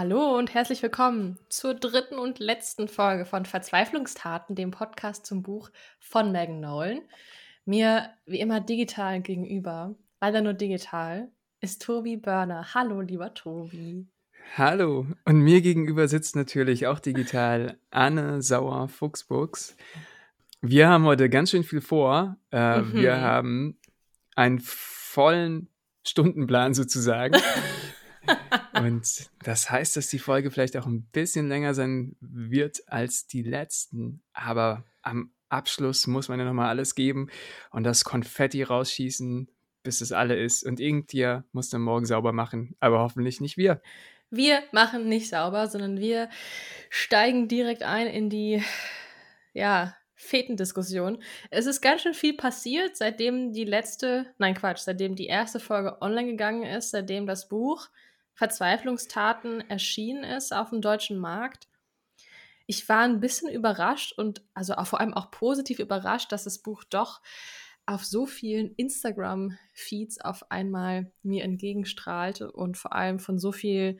Hallo und herzlich willkommen zur dritten und letzten Folge von Verzweiflungstaten, dem Podcast zum Buch von Megan Nolan. Mir wie immer digital gegenüber, leider nur digital, ist Tobi Börner. Hallo, lieber Tobi. Hallo. Und mir gegenüber sitzt natürlich auch digital Anne Sauer Fuchsbuchs. Wir haben heute ganz schön viel vor. Äh, mhm. Wir haben einen vollen Stundenplan sozusagen. Und das heißt, dass die Folge vielleicht auch ein bisschen länger sein wird als die letzten. Aber am Abschluss muss man ja nochmal alles geben und das Konfetti rausschießen, bis es alle ist. Und irgendwer muss dann morgen sauber machen, aber hoffentlich nicht wir. Wir machen nicht sauber, sondern wir steigen direkt ein in die, ja, Fetendiskussion. Es ist ganz schön viel passiert, seitdem die letzte, nein Quatsch, seitdem die erste Folge online gegangen ist, seitdem das Buch Verzweiflungstaten erschienen ist auf dem deutschen Markt. Ich war ein bisschen überrascht und also vor allem auch positiv überrascht, dass das Buch doch auf so vielen Instagram-Feeds auf einmal mir entgegenstrahlte und vor allem von so viel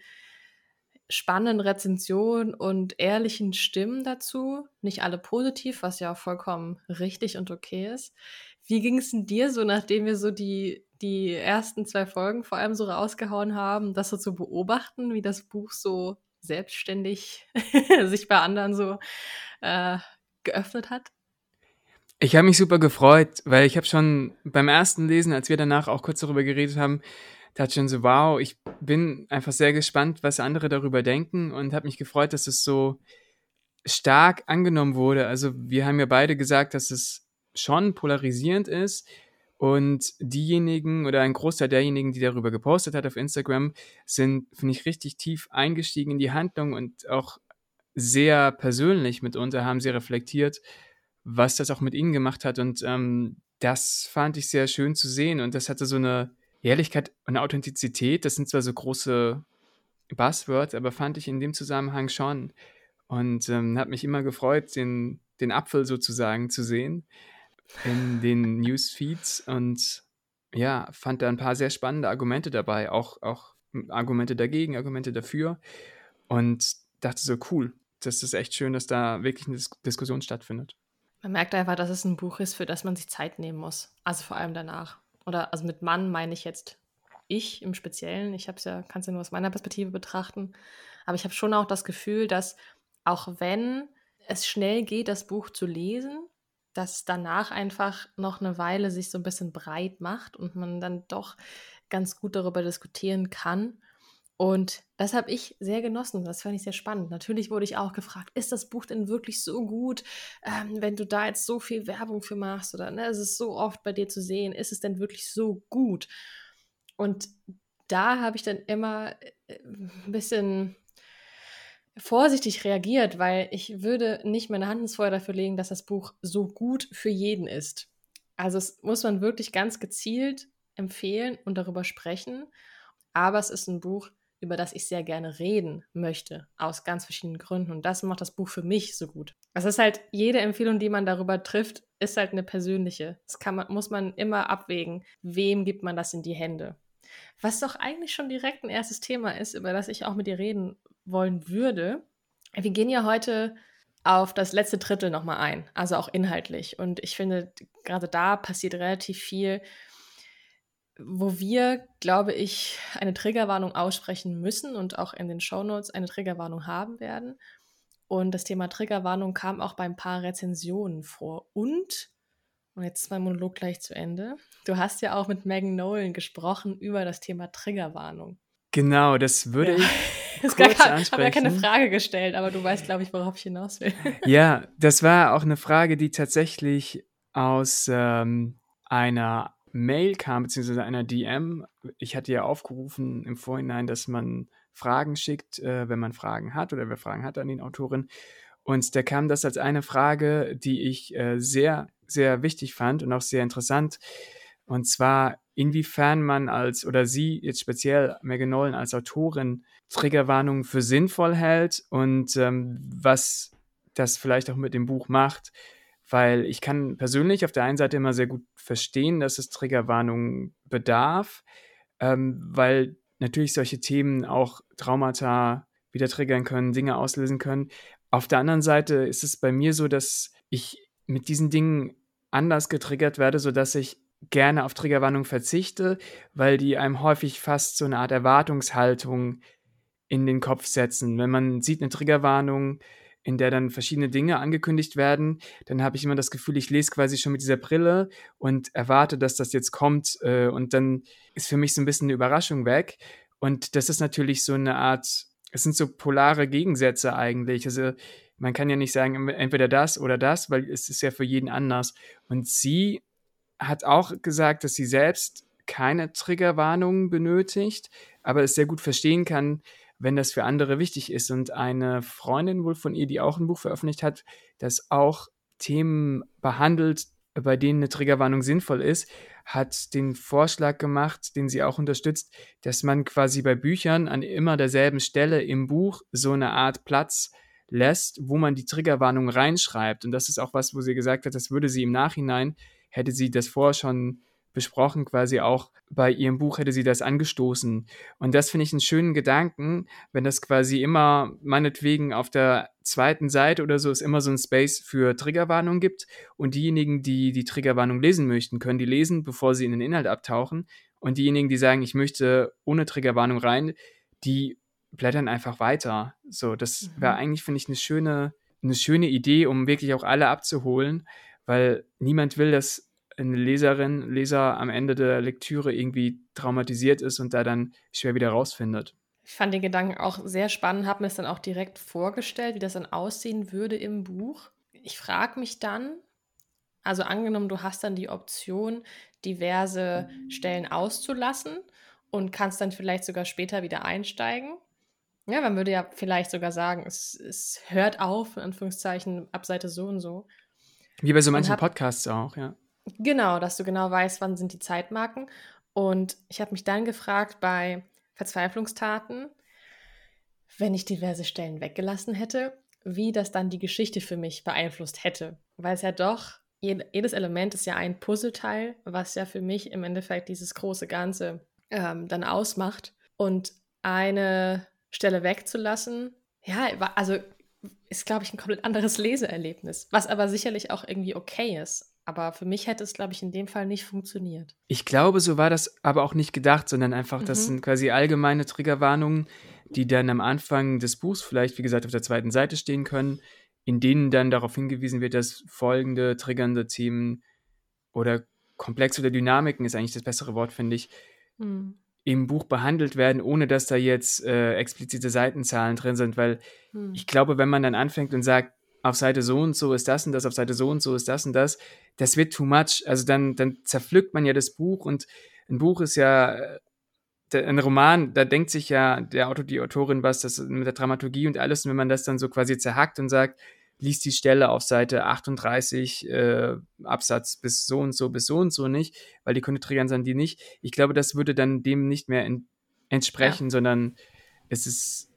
spannenden Rezensionen und ehrlichen Stimmen dazu. Nicht alle positiv, was ja auch vollkommen richtig und okay ist. Wie ging es denn dir so, nachdem wir so die die ersten zwei Folgen vor allem so rausgehauen haben, das so zu beobachten, wie das Buch so selbstständig sich bei anderen so äh, geöffnet hat? Ich habe mich super gefreut, weil ich habe schon beim ersten Lesen, als wir danach auch kurz darüber geredet haben, dachte schon so, wow, ich bin einfach sehr gespannt, was andere darüber denken und habe mich gefreut, dass es so stark angenommen wurde. Also wir haben ja beide gesagt, dass es schon polarisierend ist, und diejenigen oder ein Großteil derjenigen, die darüber gepostet hat auf Instagram, sind, finde ich, richtig tief eingestiegen in die Handlung und auch sehr persönlich mitunter haben sie reflektiert, was das auch mit ihnen gemacht hat. Und ähm, das fand ich sehr schön zu sehen. Und das hatte so eine Ehrlichkeit und Authentizität. Das sind zwar so große Buzzwords, aber fand ich in dem Zusammenhang schon. Und ähm, hat mich immer gefreut, den, den Apfel sozusagen zu sehen in den Newsfeeds und ja, fand da ein paar sehr spannende Argumente dabei, auch, auch Argumente dagegen, Argumente dafür und dachte so, cool, das ist echt schön, dass da wirklich eine Dis Diskussion stattfindet. Man merkt einfach, dass es ein Buch ist, für das man sich Zeit nehmen muss. Also vor allem danach. Oder also mit Mann meine ich jetzt ich im Speziellen. Ich ja, kann es ja nur aus meiner Perspektive betrachten. Aber ich habe schon auch das Gefühl, dass auch wenn es schnell geht, das Buch zu lesen, dass danach einfach noch eine Weile sich so ein bisschen breit macht und man dann doch ganz gut darüber diskutieren kann. Und das habe ich sehr genossen. Das fand ich sehr spannend. Natürlich wurde ich auch gefragt, ist das Buch denn wirklich so gut, ähm, wenn du da jetzt so viel Werbung für machst oder ne, es ist so oft bei dir zu sehen, ist es denn wirklich so gut? Und da habe ich dann immer äh, ein bisschen vorsichtig reagiert, weil ich würde nicht meine Hand ins Feuer dafür legen, dass das Buch so gut für jeden ist. Also es muss man wirklich ganz gezielt empfehlen und darüber sprechen. Aber es ist ein Buch, über das ich sehr gerne reden möchte, aus ganz verschiedenen Gründen. Und das macht das Buch für mich so gut. Es ist halt, jede Empfehlung, die man darüber trifft, ist halt eine persönliche. Das kann man, muss man immer abwägen, wem gibt man das in die Hände. Was doch eigentlich schon direkt ein erstes Thema ist, über das ich auch mit dir reden wollen würde. Wir gehen ja heute auf das letzte Drittel nochmal ein, also auch inhaltlich. Und ich finde, gerade da passiert relativ viel, wo wir, glaube ich, eine Triggerwarnung aussprechen müssen und auch in den Shownotes eine Triggerwarnung haben werden. Und das Thema Triggerwarnung kam auch bei ein paar Rezensionen vor. Und, und jetzt ist mein Monolog gleich zu Ende, du hast ja auch mit Megan Nolan gesprochen über das Thema Triggerwarnung. Genau, das würde ja. ich kurz gar, ansprechen. Ich habe ja keine Frage gestellt, aber du weißt, glaube ich, worauf ich hinaus will. Ja, das war auch eine Frage, die tatsächlich aus ähm, einer Mail kam, beziehungsweise einer DM. Ich hatte ja aufgerufen im Vorhinein, dass man Fragen schickt, äh, wenn man Fragen hat oder wer Fragen hat an den Autorin. Und da kam das als eine Frage, die ich äh, sehr, sehr wichtig fand und auch sehr interessant. Und zwar, inwiefern man als, oder sie jetzt speziell, Megan Nolan als Autorin, Triggerwarnungen für sinnvoll hält und ähm, was das vielleicht auch mit dem Buch macht. Weil ich kann persönlich auf der einen Seite immer sehr gut verstehen, dass es Triggerwarnungen bedarf, ähm, weil natürlich solche Themen auch Traumata wieder triggern können, Dinge auslösen können. Auf der anderen Seite ist es bei mir so, dass ich mit diesen Dingen anders getriggert werde, sodass ich gerne auf Triggerwarnung verzichte, weil die einem häufig fast so eine Art Erwartungshaltung in den Kopf setzen. Wenn man sieht eine Triggerwarnung, in der dann verschiedene Dinge angekündigt werden, dann habe ich immer das Gefühl, ich lese quasi schon mit dieser Brille und erwarte, dass das jetzt kommt äh, und dann ist für mich so ein bisschen eine Überraschung weg. Und das ist natürlich so eine Art, es sind so polare Gegensätze eigentlich. Also man kann ja nicht sagen, entweder das oder das, weil es ist ja für jeden anders. Und sie hat auch gesagt, dass sie selbst keine Triggerwarnungen benötigt, aber es sehr gut verstehen kann, wenn das für andere wichtig ist. Und eine Freundin wohl von ihr, die auch ein Buch veröffentlicht hat, das auch Themen behandelt, bei denen eine Triggerwarnung sinnvoll ist, hat den Vorschlag gemacht, den sie auch unterstützt, dass man quasi bei Büchern an immer derselben Stelle im Buch so eine Art Platz lässt, wo man die Triggerwarnung reinschreibt. Und das ist auch was, wo sie gesagt hat, das würde sie im Nachhinein, hätte sie das vorher schon besprochen, quasi auch bei ihrem Buch hätte sie das angestoßen. Und das finde ich einen schönen Gedanken, wenn das quasi immer, meinetwegen auf der zweiten Seite oder so, es immer so ein Space für Triggerwarnung gibt. Und diejenigen, die die Triggerwarnung lesen möchten, können die lesen, bevor sie in den Inhalt abtauchen. Und diejenigen, die sagen, ich möchte ohne Triggerwarnung rein, die blättern einfach weiter. So, das wäre mhm. eigentlich, finde ich, eine schöne, eine schöne Idee, um wirklich auch alle abzuholen, weil niemand will, dass eine Leserin, Leser am Ende der Lektüre irgendwie traumatisiert ist und da dann schwer wieder rausfindet. Ich fand den Gedanken auch sehr spannend, habe mir es dann auch direkt vorgestellt, wie das dann aussehen würde im Buch. Ich frage mich dann, also angenommen, du hast dann die Option, diverse Stellen auszulassen und kannst dann vielleicht sogar später wieder einsteigen. Ja, man würde ja vielleicht sogar sagen, es, es hört auf, in Anführungszeichen, ab Seite so und so. Wie bei so manchen hab, Podcasts auch, ja. Genau, dass du genau weißt, wann sind die Zeitmarken. Und ich habe mich dann gefragt bei Verzweiflungstaten, wenn ich diverse Stellen weggelassen hätte, wie das dann die Geschichte für mich beeinflusst hätte. Weil es ja doch, jedes Element ist ja ein Puzzleteil, was ja für mich im Endeffekt dieses große Ganze ähm, dann ausmacht. Und eine Stelle wegzulassen, ja, also ist, glaube ich, ein komplett anderes Leseerlebnis, was aber sicherlich auch irgendwie okay ist. Aber für mich hätte es, glaube ich, in dem Fall nicht funktioniert. Ich glaube, so war das aber auch nicht gedacht, sondern einfach, mhm. das sind quasi allgemeine Triggerwarnungen, die dann am Anfang des Buchs vielleicht, wie gesagt, auf der zweiten Seite stehen können, in denen dann darauf hingewiesen wird, dass folgende triggernde Themen oder Komplexe oder Dynamiken ist eigentlich das bessere Wort, finde ich, mhm. Im Buch behandelt werden, ohne dass da jetzt äh, explizite Seitenzahlen drin sind, weil mhm. ich glaube, wenn man dann anfängt und sagt, auf Seite so und so ist das und das, auf Seite so und so ist das und das, das wird too much. Also dann, dann zerpflückt man ja das Buch und ein Buch ist ja, äh, ein Roman, da denkt sich ja der Autor, die Autorin was, das mit der Dramaturgie und alles, und wenn man das dann so quasi zerhackt und sagt, liest die Stelle auf Seite 38 äh, Absatz bis so und so bis so und so nicht, weil die Kunde triggern dann die nicht. Ich glaube, das würde dann dem nicht mehr in, entsprechen, ja. sondern es ist,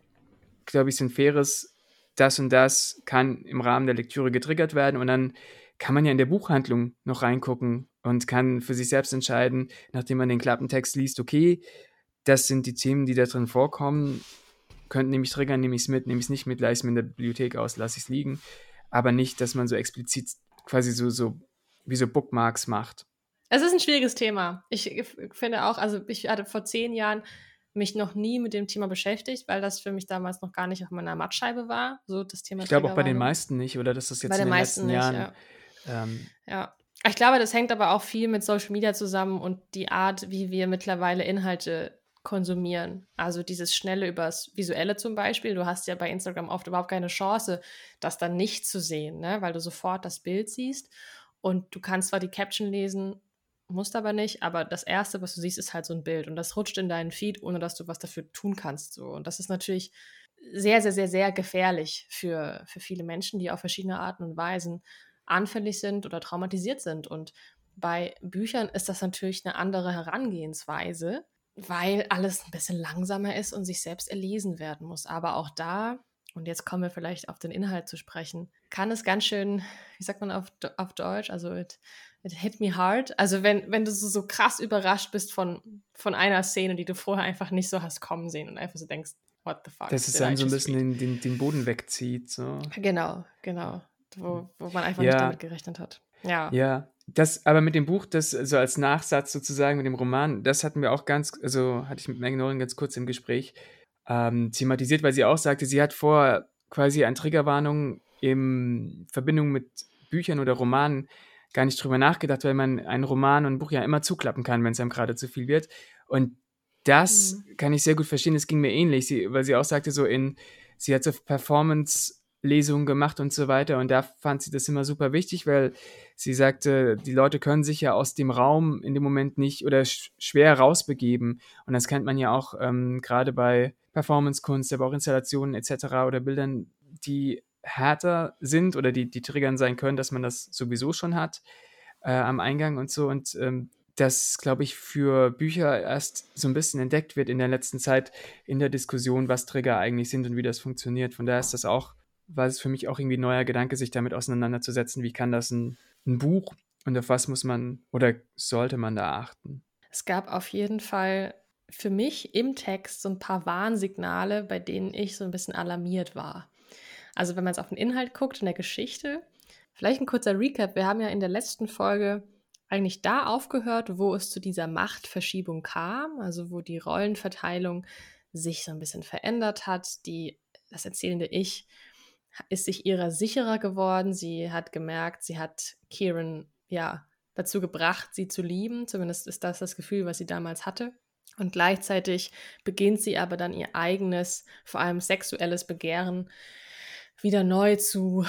glaube ich, ein faires das und das kann im Rahmen der Lektüre getriggert werden und dann kann man ja in der Buchhandlung noch reingucken und kann für sich selbst entscheiden, nachdem man den Klappentext liest, okay, das sind die Themen, die da drin vorkommen, könnten nämlich triggern, nehme ich es mit, nehme ich es nicht mit, leise es mir in der Bibliothek aus, lasse ich es liegen, aber nicht, dass man so explizit quasi so, so wie so Bookmarks macht. Es ist ein schwieriges Thema. Ich finde auch, also ich hatte vor zehn Jahren mich noch nie mit dem Thema beschäftigt, weil das für mich damals noch gar nicht auf meiner Mattscheibe war. So das Thema. Ich glaube auch bei den meisten nicht, oder? Das ist jetzt bei in den, den letzten nicht, Jahren. Ja. Ähm, ja. Ich glaube, das hängt aber auch viel mit Social Media zusammen und die Art, wie wir mittlerweile Inhalte konsumieren. Also dieses schnelle übers Visuelle zum Beispiel. Du hast ja bei Instagram oft überhaupt keine Chance, das dann nicht zu sehen, ne? weil du sofort das Bild siehst und du kannst zwar die Caption lesen musst aber nicht, aber das Erste, was du siehst, ist halt so ein Bild und das rutscht in deinen Feed, ohne dass du was dafür tun kannst. So. Und das ist natürlich sehr, sehr, sehr, sehr gefährlich für, für viele Menschen, die auf verschiedene Arten und Weisen anfällig sind oder traumatisiert sind. Und bei Büchern ist das natürlich eine andere Herangehensweise, weil alles ein bisschen langsamer ist und sich selbst erlesen werden muss. Aber auch da, und jetzt kommen wir vielleicht auf den Inhalt zu sprechen, kann es ganz schön, wie sagt man auf, auf Deutsch, also it it hit me hard. Also wenn, wenn du so, so krass überrascht bist von, von einer Szene, die du vorher einfach nicht so hast kommen sehen und einfach so denkst, what the fuck. Dass es dann so ein bisschen den, den, den, Boden wegzieht. So. Genau, genau. Wo, wo man einfach ja. nicht damit gerechnet hat. Ja. Ja. Das, aber mit dem Buch, das so als Nachsatz sozusagen mit dem Roman, das hatten wir auch ganz, also hatte ich mit Megan Nolan ganz kurz im Gespräch ähm, thematisiert, weil sie auch sagte, sie hat vor quasi an Triggerwarnungen in Verbindung mit Büchern oder Romanen gar nicht drüber nachgedacht, weil man einen Roman und ein Buch ja immer zuklappen kann, wenn es einem gerade zu viel wird. Und das mhm. kann ich sehr gut verstehen. Es ging mir ähnlich, sie, weil sie auch sagte, so in, sie hat so Performance-Lesungen gemacht und so weiter. Und da fand sie das immer super wichtig, weil sie sagte, die Leute können sich ja aus dem Raum in dem Moment nicht oder sch schwer rausbegeben. Und das kennt man ja auch ähm, gerade bei Performance-Kunst, aber auch Installationen etc. oder Bildern, die härter sind oder die, die triggern sein können, dass man das sowieso schon hat äh, am Eingang und so. Und ähm, das, glaube ich, für Bücher erst so ein bisschen entdeckt wird in der letzten Zeit in der Diskussion, was Trigger eigentlich sind und wie das funktioniert. Von daher ist das auch, war es für mich auch irgendwie ein neuer Gedanke, sich damit auseinanderzusetzen, wie kann das ein, ein Buch und auf was muss man oder sollte man da achten. Es gab auf jeden Fall für mich im Text so ein paar Warnsignale, bei denen ich so ein bisschen alarmiert war. Also wenn man jetzt auf den Inhalt guckt in der Geschichte, vielleicht ein kurzer Recap. Wir haben ja in der letzten Folge eigentlich da aufgehört, wo es zu dieser Machtverschiebung kam, also wo die Rollenverteilung sich so ein bisschen verändert hat. Die, das erzählende Ich ist sich ihrer sicherer geworden. Sie hat gemerkt, sie hat Kieran ja dazu gebracht, sie zu lieben. Zumindest ist das das Gefühl, was sie damals hatte. Und gleichzeitig beginnt sie aber dann ihr eigenes, vor allem sexuelles Begehren wieder neu zu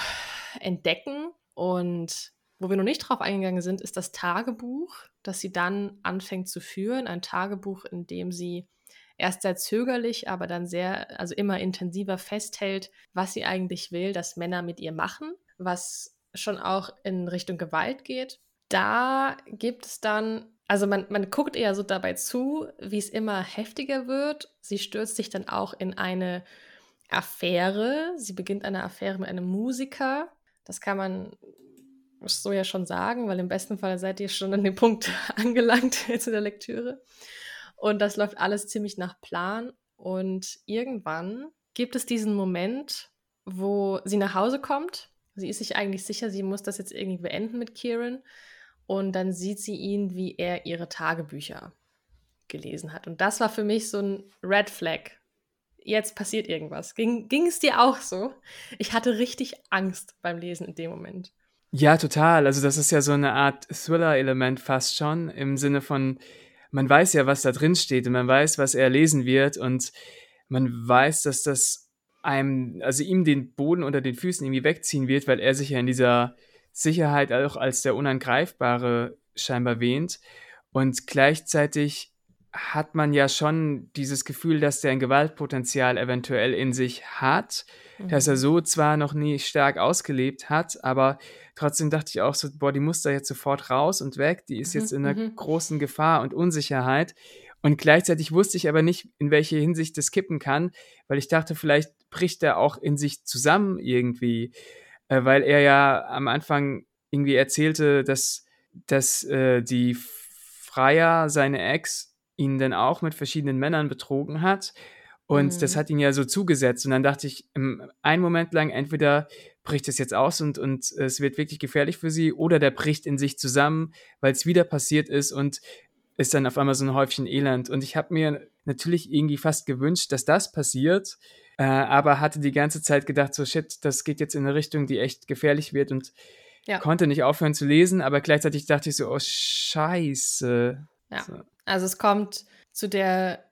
entdecken. Und wo wir noch nicht drauf eingegangen sind, ist das Tagebuch, das sie dann anfängt zu führen. Ein Tagebuch, in dem sie erst sehr zögerlich, aber dann sehr, also immer intensiver festhält, was sie eigentlich will, dass Männer mit ihr machen, was schon auch in Richtung Gewalt geht. Da gibt es dann, also man, man guckt eher so dabei zu, wie es immer heftiger wird. Sie stürzt sich dann auch in eine Affäre. Sie beginnt eine Affäre mit einem Musiker. Das kann man so ja schon sagen, weil im besten Fall seid ihr schon an dem Punkt angelangt jetzt in der Lektüre. Und das läuft alles ziemlich nach Plan. Und irgendwann gibt es diesen Moment, wo sie nach Hause kommt. Sie ist sich eigentlich sicher, sie muss das jetzt irgendwie beenden mit Kieran. Und dann sieht sie ihn, wie er ihre Tagebücher gelesen hat. Und das war für mich so ein Red Flag, jetzt passiert irgendwas. Ging, ging es dir auch so? Ich hatte richtig Angst beim Lesen in dem Moment. Ja, total. Also das ist ja so eine Art Thriller-Element fast schon, im Sinne von, man weiß ja, was da drin steht und man weiß, was er lesen wird und man weiß, dass das einem, also ihm den Boden unter den Füßen irgendwie wegziehen wird, weil er sich ja in dieser Sicherheit auch als der Unangreifbare scheinbar wähnt. Und gleichzeitig hat man ja schon dieses Gefühl, dass der ein Gewaltpotenzial eventuell in sich hat, mhm. dass er so zwar noch nie stark ausgelebt hat, aber trotzdem dachte ich auch so, boah, die muss da jetzt sofort raus und weg, die ist mhm. jetzt in einer mhm. großen Gefahr und Unsicherheit. Und gleichzeitig wusste ich aber nicht, in welche Hinsicht das kippen kann, weil ich dachte, vielleicht bricht er auch in sich zusammen irgendwie, äh, weil er ja am Anfang irgendwie erzählte, dass, dass äh, die Freier, seine Ex, ihn dann auch mit verschiedenen Männern betrogen hat. Und mhm. das hat ihn ja so zugesetzt. Und dann dachte ich, einen Moment lang, entweder bricht es jetzt aus und, und es wird wirklich gefährlich für sie, oder der bricht in sich zusammen, weil es wieder passiert ist und ist dann auf einmal so ein Häufchen Elend. Und ich habe mir natürlich irgendwie fast gewünscht, dass das passiert, äh, aber hatte die ganze Zeit gedacht, so shit, das geht jetzt in eine Richtung, die echt gefährlich wird und ja. konnte nicht aufhören zu lesen, aber gleichzeitig dachte ich so, oh scheiße. Ja. So. Also es kommt zu der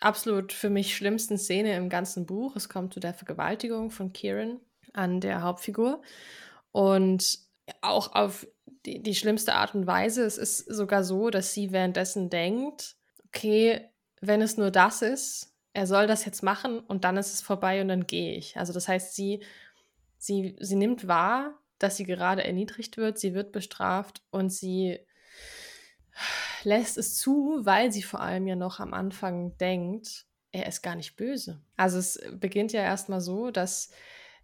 absolut für mich schlimmsten Szene im ganzen Buch. Es kommt zu der Vergewaltigung von Kieran an der Hauptfigur. Und auch auf die, die schlimmste Art und Weise. Es ist sogar so, dass sie währenddessen denkt, okay, wenn es nur das ist, er soll das jetzt machen und dann ist es vorbei und dann gehe ich. Also das heißt, sie, sie, sie nimmt wahr, dass sie gerade erniedrigt wird, sie wird bestraft und sie lässt es zu, weil sie vor allem ja noch am Anfang denkt, er ist gar nicht böse. Also es beginnt ja erstmal so, dass,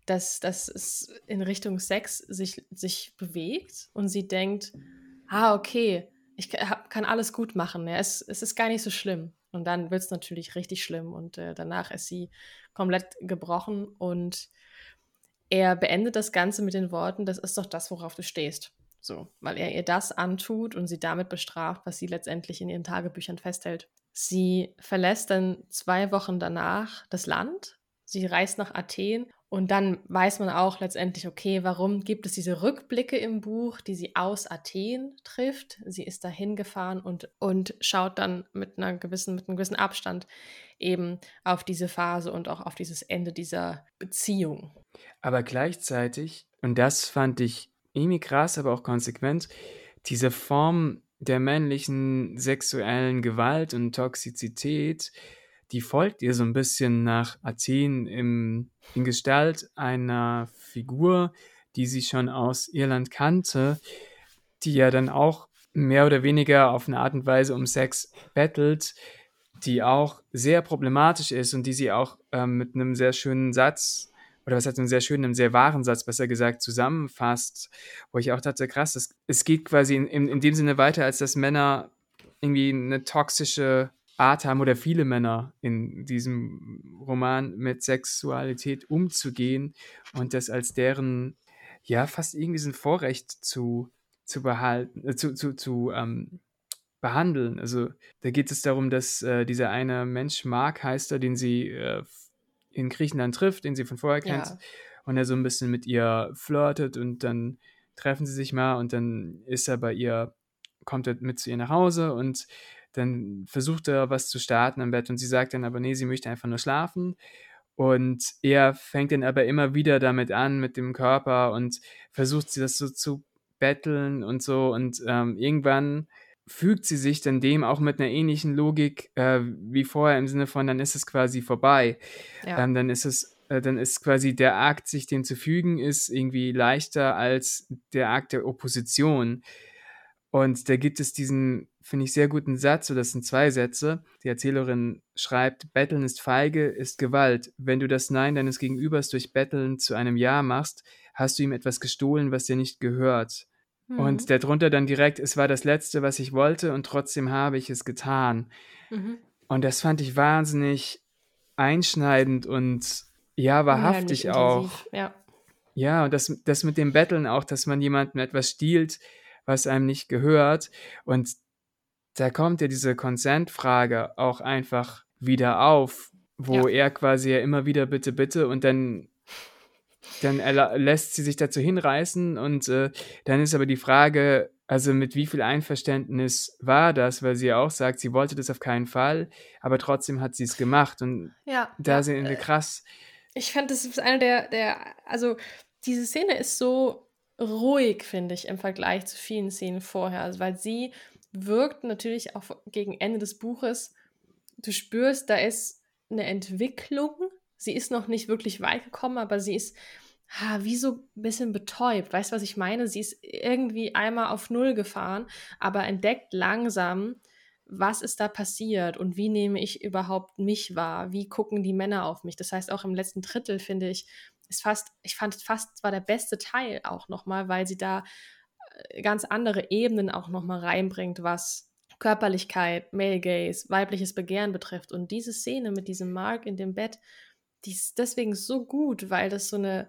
dass, dass es in Richtung Sex sich, sich bewegt und sie denkt, ah, okay, ich kann alles gut machen, ja, es, es ist gar nicht so schlimm. Und dann wird es natürlich richtig schlimm und äh, danach ist sie komplett gebrochen und er beendet das Ganze mit den Worten, das ist doch das, worauf du stehst. So, weil er ihr das antut und sie damit bestraft, was sie letztendlich in ihren Tagebüchern festhält. Sie verlässt dann zwei Wochen danach das Land. Sie reist nach Athen und dann weiß man auch letztendlich, okay, warum gibt es diese Rückblicke im Buch, die sie aus Athen trifft. Sie ist da hingefahren und, und schaut dann mit, einer gewissen, mit einem gewissen Abstand eben auf diese Phase und auch auf dieses Ende dieser Beziehung. Aber gleichzeitig, und das fand ich irgendwie krass, aber auch konsequent, diese Form der männlichen sexuellen Gewalt und Toxizität, die folgt ihr so ein bisschen nach Athen im, in Gestalt einer Figur, die sie schon aus Irland kannte, die ja dann auch mehr oder weniger auf eine Art und Weise um Sex bettelt, die auch sehr problematisch ist und die sie auch ähm, mit einem sehr schönen Satz oder was hat einen sehr schönen, einen sehr wahren Satz, besser gesagt, zusammenfasst, wo ich auch dachte, krass, es, es geht quasi in, in, in dem Sinne weiter, als dass Männer irgendwie eine toxische Art haben oder viele Männer in diesem Roman mit Sexualität umzugehen und das als deren, ja, fast irgendwie so ein Vorrecht zu, zu behalten, äh, zu, zu, zu ähm, behandeln. Also da geht es darum, dass äh, dieser eine Mensch, Mark heißt er, den sie äh, in Griechenland trifft, den sie von vorher kennt, ja. und er so ein bisschen mit ihr flirtet und dann treffen sie sich mal und dann ist er bei ihr, kommt er mit zu ihr nach Hause und dann versucht er was zu starten am Bett und sie sagt dann aber, nee, sie möchte einfach nur schlafen. Und er fängt dann aber immer wieder damit an, mit dem Körper und versucht sie das so zu betteln und so. Und ähm, irgendwann fügt sie sich dann dem auch mit einer ähnlichen Logik äh, wie vorher im Sinne von, dann ist es quasi vorbei. Ja. Ähm, dann ist es, äh, dann ist quasi der Akt, sich dem zu fügen, ist irgendwie leichter als der Akt der Opposition. Und da gibt es diesen, finde ich, sehr guten Satz, oder das sind zwei Sätze. Die Erzählerin schreibt, Betteln ist feige, ist Gewalt. Wenn du das Nein deines Gegenübers durch Betteln zu einem Ja machst, hast du ihm etwas gestohlen, was dir nicht gehört. Mhm. Und darunter dann direkt, es war das Letzte, was ich wollte und trotzdem habe ich es getan. Mhm. Und das fand ich wahnsinnig einschneidend und ja, wahrhaftig auch. Ja. ja, und das, das mit dem Betteln auch, dass man jemandem etwas stiehlt, was einem nicht gehört. Und da kommt ja diese Consent-Frage auch einfach wieder auf, wo ja. er quasi ja immer wieder bitte, bitte und dann, dann lässt sie sich dazu hinreißen und äh, dann ist aber die Frage, also mit wie viel Einverständnis war das, weil sie ja auch sagt, sie wollte das auf keinen Fall, aber trotzdem hat sie es gemacht und ja, da ja, sind wir äh, krass. Ich fand, das ist eine der, der, also diese Szene ist so ruhig, finde ich, im Vergleich zu vielen Szenen vorher. Also, weil sie wirkt natürlich auch gegen Ende des Buches, du spürst, da ist eine Entwicklung. Sie ist noch nicht wirklich weit gekommen, aber sie ist ha, wie so ein bisschen betäubt. Weißt du, was ich meine? Sie ist irgendwie einmal auf Null gefahren, aber entdeckt langsam, was ist da passiert und wie nehme ich überhaupt mich wahr? Wie gucken die Männer auf mich? Das heißt, auch im letzten Drittel, finde ich, ist fast, ich fand es fast zwar der beste Teil auch nochmal, weil sie da äh, ganz andere Ebenen auch nochmal reinbringt, was Körperlichkeit, Male Gaze, weibliches Begehren betrifft. Und diese Szene mit diesem Mark in dem Bett, die ist deswegen so gut, weil das so eine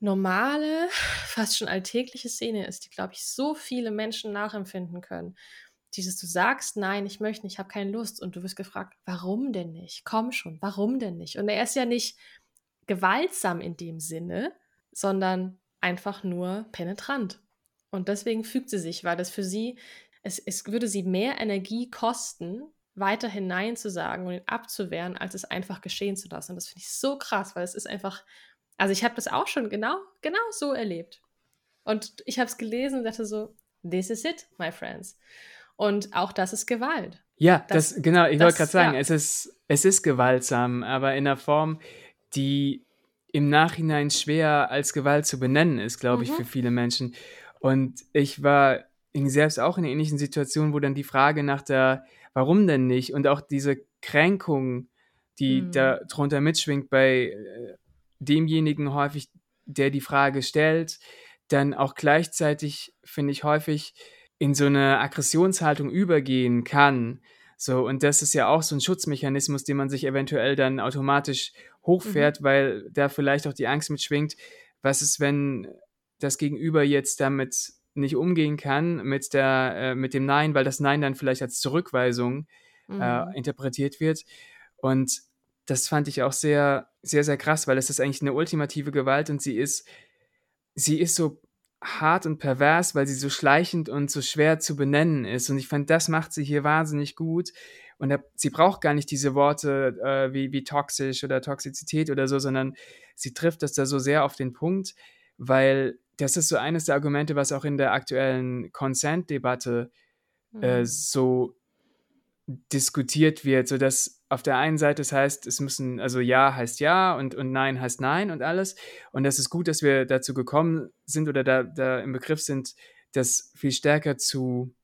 normale, fast schon alltägliche Szene ist, die, glaube ich, so viele Menschen nachempfinden können. Dieses, du sagst, nein, ich möchte nicht, ich habe keine Lust. Und du wirst gefragt, warum denn nicht? Komm schon, warum denn nicht? Und er ist ja nicht gewaltsam in dem Sinne, sondern einfach nur penetrant. Und deswegen fügt sie sich, weil das für sie, es, es würde sie mehr Energie kosten, weiterhin Nein zu sagen und ihn abzuwehren, als es einfach geschehen zu lassen. Und das finde ich so krass, weil es ist einfach, also ich habe das auch schon genau, genau so erlebt. Und ich habe es gelesen und dachte so, this is it, my friends. Und auch das ist Gewalt. Ja, das, das genau, ich wollte gerade sagen, ja. es, ist, es ist gewaltsam, aber in einer Form, die im Nachhinein schwer als Gewalt zu benennen ist, glaube ich, mhm. für viele Menschen. Und ich war selbst auch in einer ähnlichen Situation, wo dann die Frage nach der, warum denn nicht? Und auch diese Kränkung, die mhm. da drunter mitschwingt bei äh, demjenigen häufig, der die Frage stellt, dann auch gleichzeitig, finde ich, häufig in so eine Aggressionshaltung übergehen kann. So, und das ist ja auch so ein Schutzmechanismus, den man sich eventuell dann automatisch hochfährt, mhm. weil da vielleicht auch die Angst mitschwingt, was ist, wenn das Gegenüber jetzt damit nicht umgehen kann, mit, der, äh, mit dem Nein, weil das Nein dann vielleicht als Zurückweisung äh, mhm. äh, interpretiert wird. Und das fand ich auch sehr, sehr, sehr krass, weil es ist eigentlich eine ultimative Gewalt und sie ist, sie ist so hart und pervers, weil sie so schleichend und so schwer zu benennen ist. Und ich fand, das macht sie hier wahnsinnig gut. Und er, sie braucht gar nicht diese Worte äh, wie, wie toxisch oder Toxizität oder so, sondern sie trifft das da so sehr auf den Punkt, weil das ist so eines der Argumente, was auch in der aktuellen Consent-Debatte äh, mhm. so diskutiert wird, so dass auf der einen Seite es heißt, es müssen, also Ja heißt Ja und, und Nein heißt Nein und alles. Und das ist gut, dass wir dazu gekommen sind oder da, da im Begriff sind, das viel stärker zu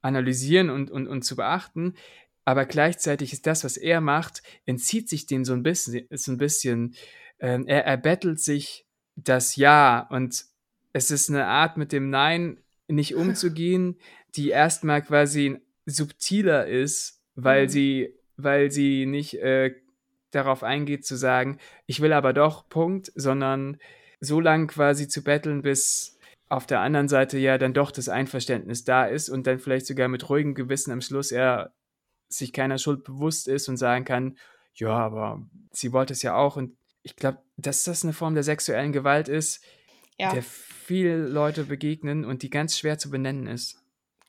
analysieren und, und, und zu beachten. Aber gleichzeitig ist das, was er macht, entzieht sich dem so ein bisschen, so ein bisschen äh, er, er bettelt sich das Ja und es ist eine Art, mit dem Nein nicht umzugehen, die erstmal quasi subtiler ist, weil mhm. sie, weil sie nicht äh, darauf eingeht zu sagen, ich will aber doch, Punkt, sondern so lang quasi zu betteln, bis auf der anderen Seite ja dann doch das Einverständnis da ist und dann vielleicht sogar mit ruhigem Gewissen am Schluss er sich keiner Schuld bewusst ist und sagen kann, ja, aber sie wollte es ja auch und ich glaube, dass das eine Form der sexuellen Gewalt ist, ja. der viele Leute begegnen und die ganz schwer zu benennen ist.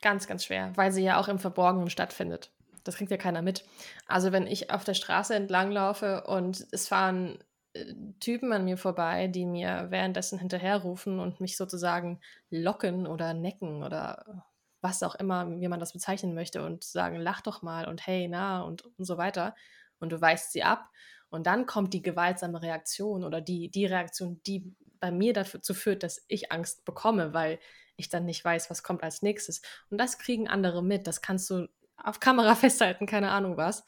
Ganz, ganz schwer, weil sie ja auch im Verborgenen stattfindet. Das kriegt ja keiner mit. Also wenn ich auf der Straße entlang laufe und es fahren äh, Typen an mir vorbei, die mir währenddessen hinterherrufen und mich sozusagen locken oder necken oder was auch immer, wie man das bezeichnen möchte und sagen, lach doch mal und hey, na und, und so weiter. Und du weist sie ab. Und dann kommt die gewaltsame Reaktion oder die, die Reaktion, die bei mir dazu führt, dass ich Angst bekomme, weil ich dann nicht weiß, was kommt als nächstes. Und das kriegen andere mit. Das kannst du auf Kamera festhalten, keine Ahnung was.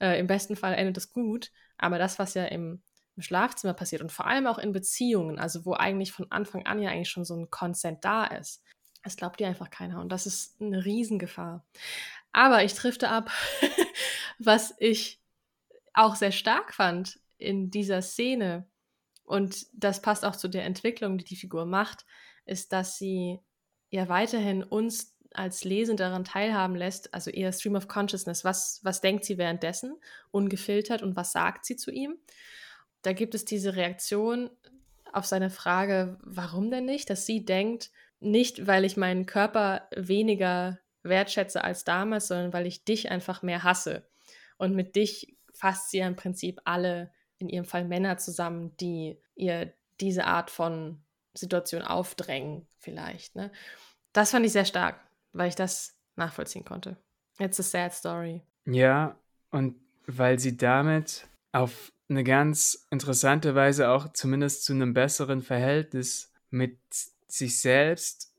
Äh, Im besten Fall endet es gut. Aber das, was ja im, im, Schlafzimmer passiert und vor allem auch in Beziehungen, also wo eigentlich von Anfang an ja eigentlich schon so ein Consent da ist, das glaubt dir einfach keiner. Und das ist eine Riesengefahr. Aber ich triffte ab, was ich auch sehr stark fand in dieser Szene. Und das passt auch zu der Entwicklung, die die Figur macht, ist, dass sie ja weiterhin uns als Lesende daran teilhaben lässt, also eher Stream of Consciousness, was, was denkt sie währenddessen, ungefiltert und was sagt sie zu ihm. Da gibt es diese Reaktion auf seine Frage, warum denn nicht, dass sie denkt, nicht weil ich meinen Körper weniger wertschätze als damals, sondern weil ich dich einfach mehr hasse. Und mit dich fasst sie ja im Prinzip alle, in ihrem Fall Männer zusammen, die ihr diese Art von Situation aufdrängen, vielleicht. Ne? Das fand ich sehr stark, weil ich das nachvollziehen konnte. It's a sad story. Ja, und weil sie damit auf eine ganz interessante Weise auch zumindest zu einem besseren Verhältnis mit sich selbst,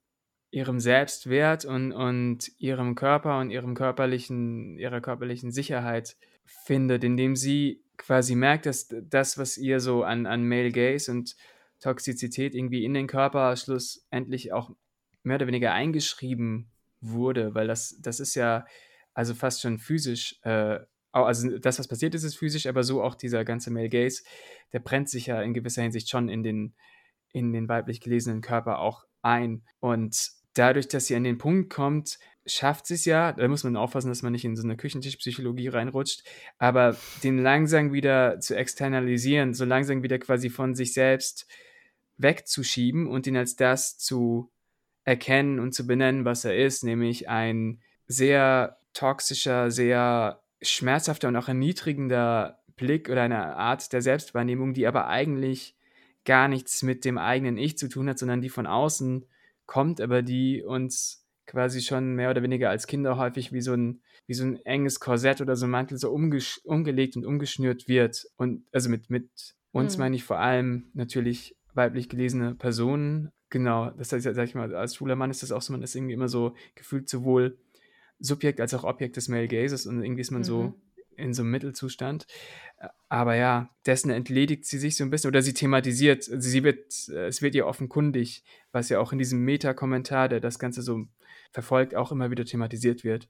ihrem Selbstwert und, und ihrem Körper und ihrem körperlichen, ihrer körperlichen Sicherheit findet, indem sie quasi merkt, dass das, was ihr so an, an Male Gaze und Toxizität irgendwie in den Körper schlussendlich auch mehr oder weniger eingeschrieben wurde, weil das, das ist ja also fast schon physisch, äh, also das, was passiert ist, ist physisch, aber so auch dieser ganze Male Gaze, der brennt sich ja in gewisser Hinsicht schon in den, in den weiblich gelesenen Körper auch ein. Und dadurch, dass sie an den Punkt kommt, schafft es ja, da muss man aufpassen, dass man nicht in so eine Küchentischpsychologie reinrutscht, aber den langsam wieder zu externalisieren, so langsam wieder quasi von sich selbst wegzuschieben und ihn als das zu erkennen und zu benennen, was er ist, nämlich ein sehr toxischer, sehr schmerzhafter und auch erniedrigender Blick oder eine Art der Selbstwahrnehmung, die aber eigentlich gar nichts mit dem eigenen Ich zu tun hat, sondern die von außen kommt, aber die uns quasi schon mehr oder weniger als Kinder häufig wie so ein, wie so ein enges Korsett oder so ein Mantel so umgelegt und umgeschnürt wird. Und also mit, mit uns mhm. meine ich vor allem natürlich weiblich gelesene Personen. Genau, das heißt, sag ich mal, als schwuler Mann ist das auch so, man ist irgendwie immer so gefühlt sowohl Subjekt als auch Objekt des Male Gazes und irgendwie ist man mhm. so in so einem Mittelzustand. Aber ja, dessen entledigt sie sich so ein bisschen oder sie thematisiert, sie wird, es wird ihr offenkundig, was ja auch in diesem Meta-Kommentar, der das Ganze so verfolgt, auch immer wieder thematisiert wird.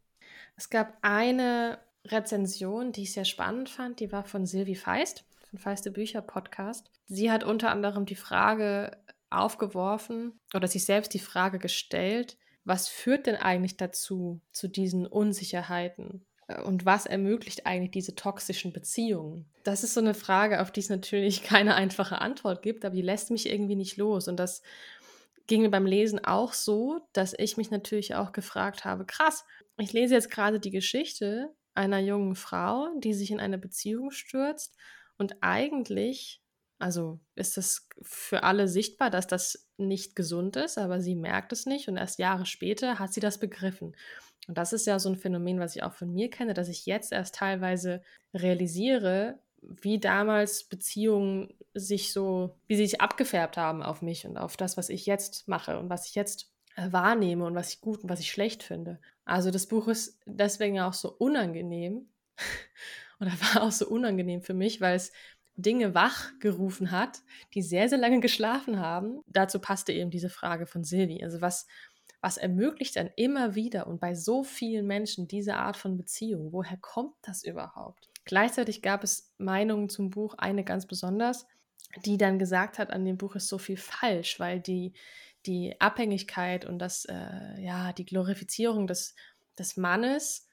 Es gab eine Rezension, die ich sehr spannend fand, die war von Sylvie Feist von Feiste Bücher Podcast. Sie hat unter anderem die Frage aufgeworfen oder sich selbst die Frage gestellt, was führt denn eigentlich dazu, zu diesen Unsicherheiten? Und was ermöglicht eigentlich diese toxischen Beziehungen? Das ist so eine Frage, auf die es natürlich keine einfache Antwort gibt, aber die lässt mich irgendwie nicht los. Und das ging mir beim Lesen auch so, dass ich mich natürlich auch gefragt habe, krass, ich lese jetzt gerade die Geschichte einer jungen Frau, die sich in eine Beziehung stürzt und eigentlich, also ist das für alle sichtbar, dass das nicht gesund ist, aber sie merkt es nicht und erst Jahre später hat sie das begriffen. Und das ist ja so ein Phänomen, was ich auch von mir kenne, dass ich jetzt erst teilweise realisiere, wie damals Beziehungen sich so, wie sie sich abgefärbt haben auf mich und auf das, was ich jetzt mache und was ich jetzt äh, wahrnehme und was ich gut und was ich schlecht finde. Also das Buch ist deswegen auch so unangenehm oder war auch so unangenehm für mich, weil es Dinge wachgerufen hat, die sehr, sehr lange geschlafen haben. Dazu passte eben diese Frage von Silvi. Also was, was ermöglicht dann immer wieder und bei so vielen Menschen diese Art von Beziehung? Woher kommt das überhaupt? Gleichzeitig gab es Meinungen zum Buch, eine ganz besonders, die dann gesagt hat, an dem Buch ist so viel falsch, weil die, die Abhängigkeit und das, äh, ja, die Glorifizierung des, des Mannes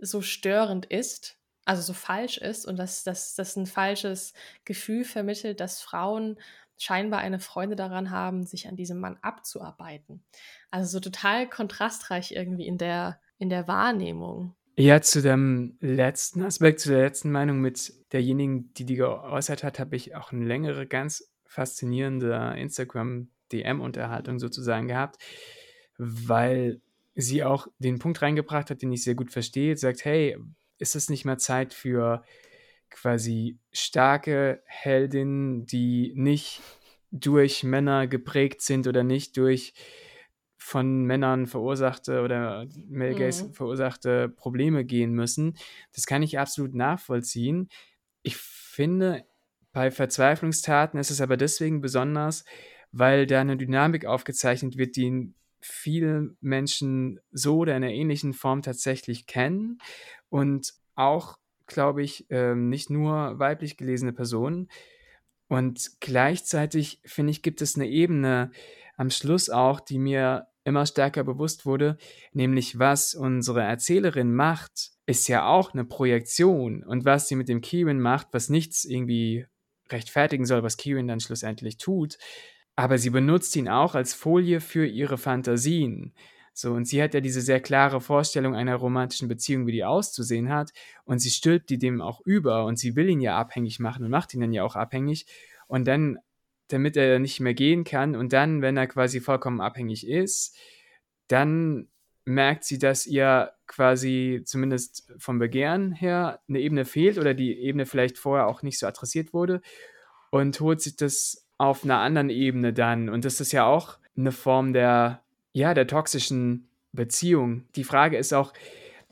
so störend ist, also so falsch ist und dass das ein falsches Gefühl vermittelt, dass Frauen scheinbar eine Freude daran haben, sich an diesem Mann abzuarbeiten. Also so total kontrastreich irgendwie in der, in der Wahrnehmung. Ja, zu dem letzten Aspekt, zu der letzten Meinung mit derjenigen, die die geäußert hat, habe ich auch eine längere, ganz faszinierende Instagram-DM-Unterhaltung sozusagen gehabt, weil sie auch den Punkt reingebracht hat, den ich sehr gut verstehe, sagt, hey, ist es nicht mehr Zeit für quasi starke Heldinnen, die nicht durch Männer geprägt sind oder nicht durch von Männern verursachte oder Male Gaze mhm. verursachte Probleme gehen müssen. Das kann ich absolut nachvollziehen. Ich finde, bei Verzweiflungstaten ist es aber deswegen besonders, weil da eine Dynamik aufgezeichnet wird, die viele Menschen so oder in einer ähnlichen Form tatsächlich kennen und auch, glaube ich, ähm, nicht nur weiblich gelesene Personen. Und gleichzeitig, finde ich, gibt es eine Ebene am Schluss auch, die mir immer stärker bewusst wurde, nämlich was unsere Erzählerin macht, ist ja auch eine Projektion und was sie mit dem Kieran macht, was nichts irgendwie rechtfertigen soll, was Kieran dann schlussendlich tut, aber sie benutzt ihn auch als Folie für ihre Fantasien. So, und sie hat ja diese sehr klare Vorstellung einer romantischen Beziehung, wie die auszusehen hat, und sie stülpt die dem auch über und sie will ihn ja abhängig machen und macht ihn dann ja auch abhängig. Und dann damit er nicht mehr gehen kann. Und dann, wenn er quasi vollkommen abhängig ist, dann merkt sie, dass ihr quasi zumindest vom Begehren her eine Ebene fehlt oder die Ebene vielleicht vorher auch nicht so adressiert wurde und holt sich das auf einer anderen Ebene dann. Und das ist ja auch eine Form der, ja, der toxischen Beziehung. Die Frage ist auch,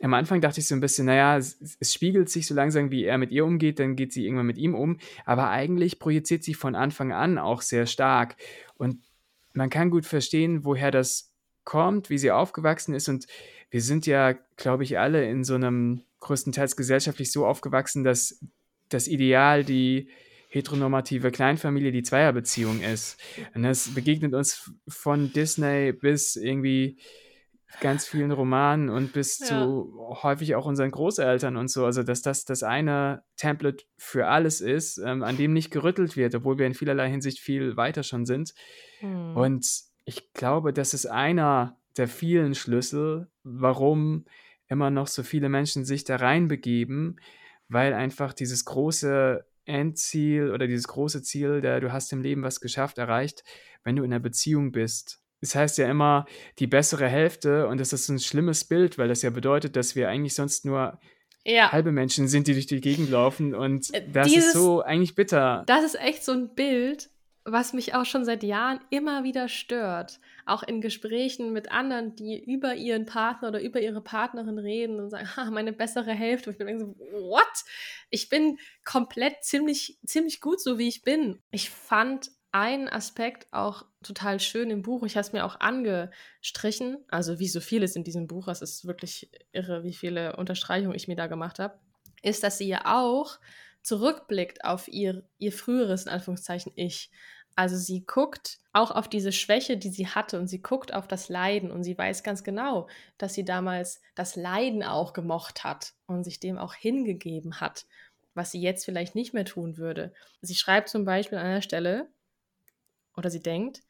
am Anfang dachte ich so ein bisschen, naja, es, es, spiegelt sich so langsam, wie er mit ihr umgeht, dann geht sie irgendwann mit ihm um. Aber eigentlich projiziert sie von Anfang an auch sehr stark. Und man kann gut verstehen, woher das kommt, wie sie aufgewachsen ist. Und wir sind ja, glaube ich, alle in so einem größtenteils gesellschaftlich so aufgewachsen, dass das Ideal die heteronormative Kleinfamilie die Zweierbeziehung ist. Und das begegnet uns von Disney bis irgendwie ganz vielen Romanen und bis ja. zu häufig auch unseren Großeltern und so. Also, dass das das eine Template für alles ist, ähm, an dem nicht gerüttelt wird, obwohl wir in vielerlei Hinsicht viel weiter schon sind. Hm. Und ich glaube, das ist einer der vielen Schlüssel, warum immer noch so viele Menschen sich da reinbegeben, weil einfach dieses große Endziel oder dieses große Ziel, der du hast im Leben was geschafft, erreicht, wenn du in einer Beziehung bist es heißt ja immer die bessere Hälfte und das ist ein schlimmes Bild, weil das ja bedeutet, dass wir eigentlich sonst nur ja. halbe Menschen sind, die durch die Gegend laufen und äh, das Dieses, ist so eigentlich bitter. Das ist echt so ein Bild, was mich auch schon seit Jahren immer wieder stört. Auch in Gesprächen mit anderen, die über ihren Partner oder über ihre Partnerin reden und sagen, ha, meine bessere Hälfte. Und ich bin so, what? Ich bin komplett ziemlich, ziemlich gut so, wie ich bin. Ich fand einen Aspekt auch total schön im Buch. Ich habe es mir auch angestrichen. Also wie so vieles in diesem Buch, es ist wirklich irre, wie viele Unterstreichungen ich mir da gemacht habe. Ist, dass sie ja auch zurückblickt auf ihr, ihr früheres, in Anführungszeichen, Ich. Also sie guckt auch auf diese Schwäche, die sie hatte und sie guckt auf das Leiden und sie weiß ganz genau, dass sie damals das Leiden auch gemocht hat und sich dem auch hingegeben hat, was sie jetzt vielleicht nicht mehr tun würde. Sie schreibt zum Beispiel an einer Stelle, oder sie denkt,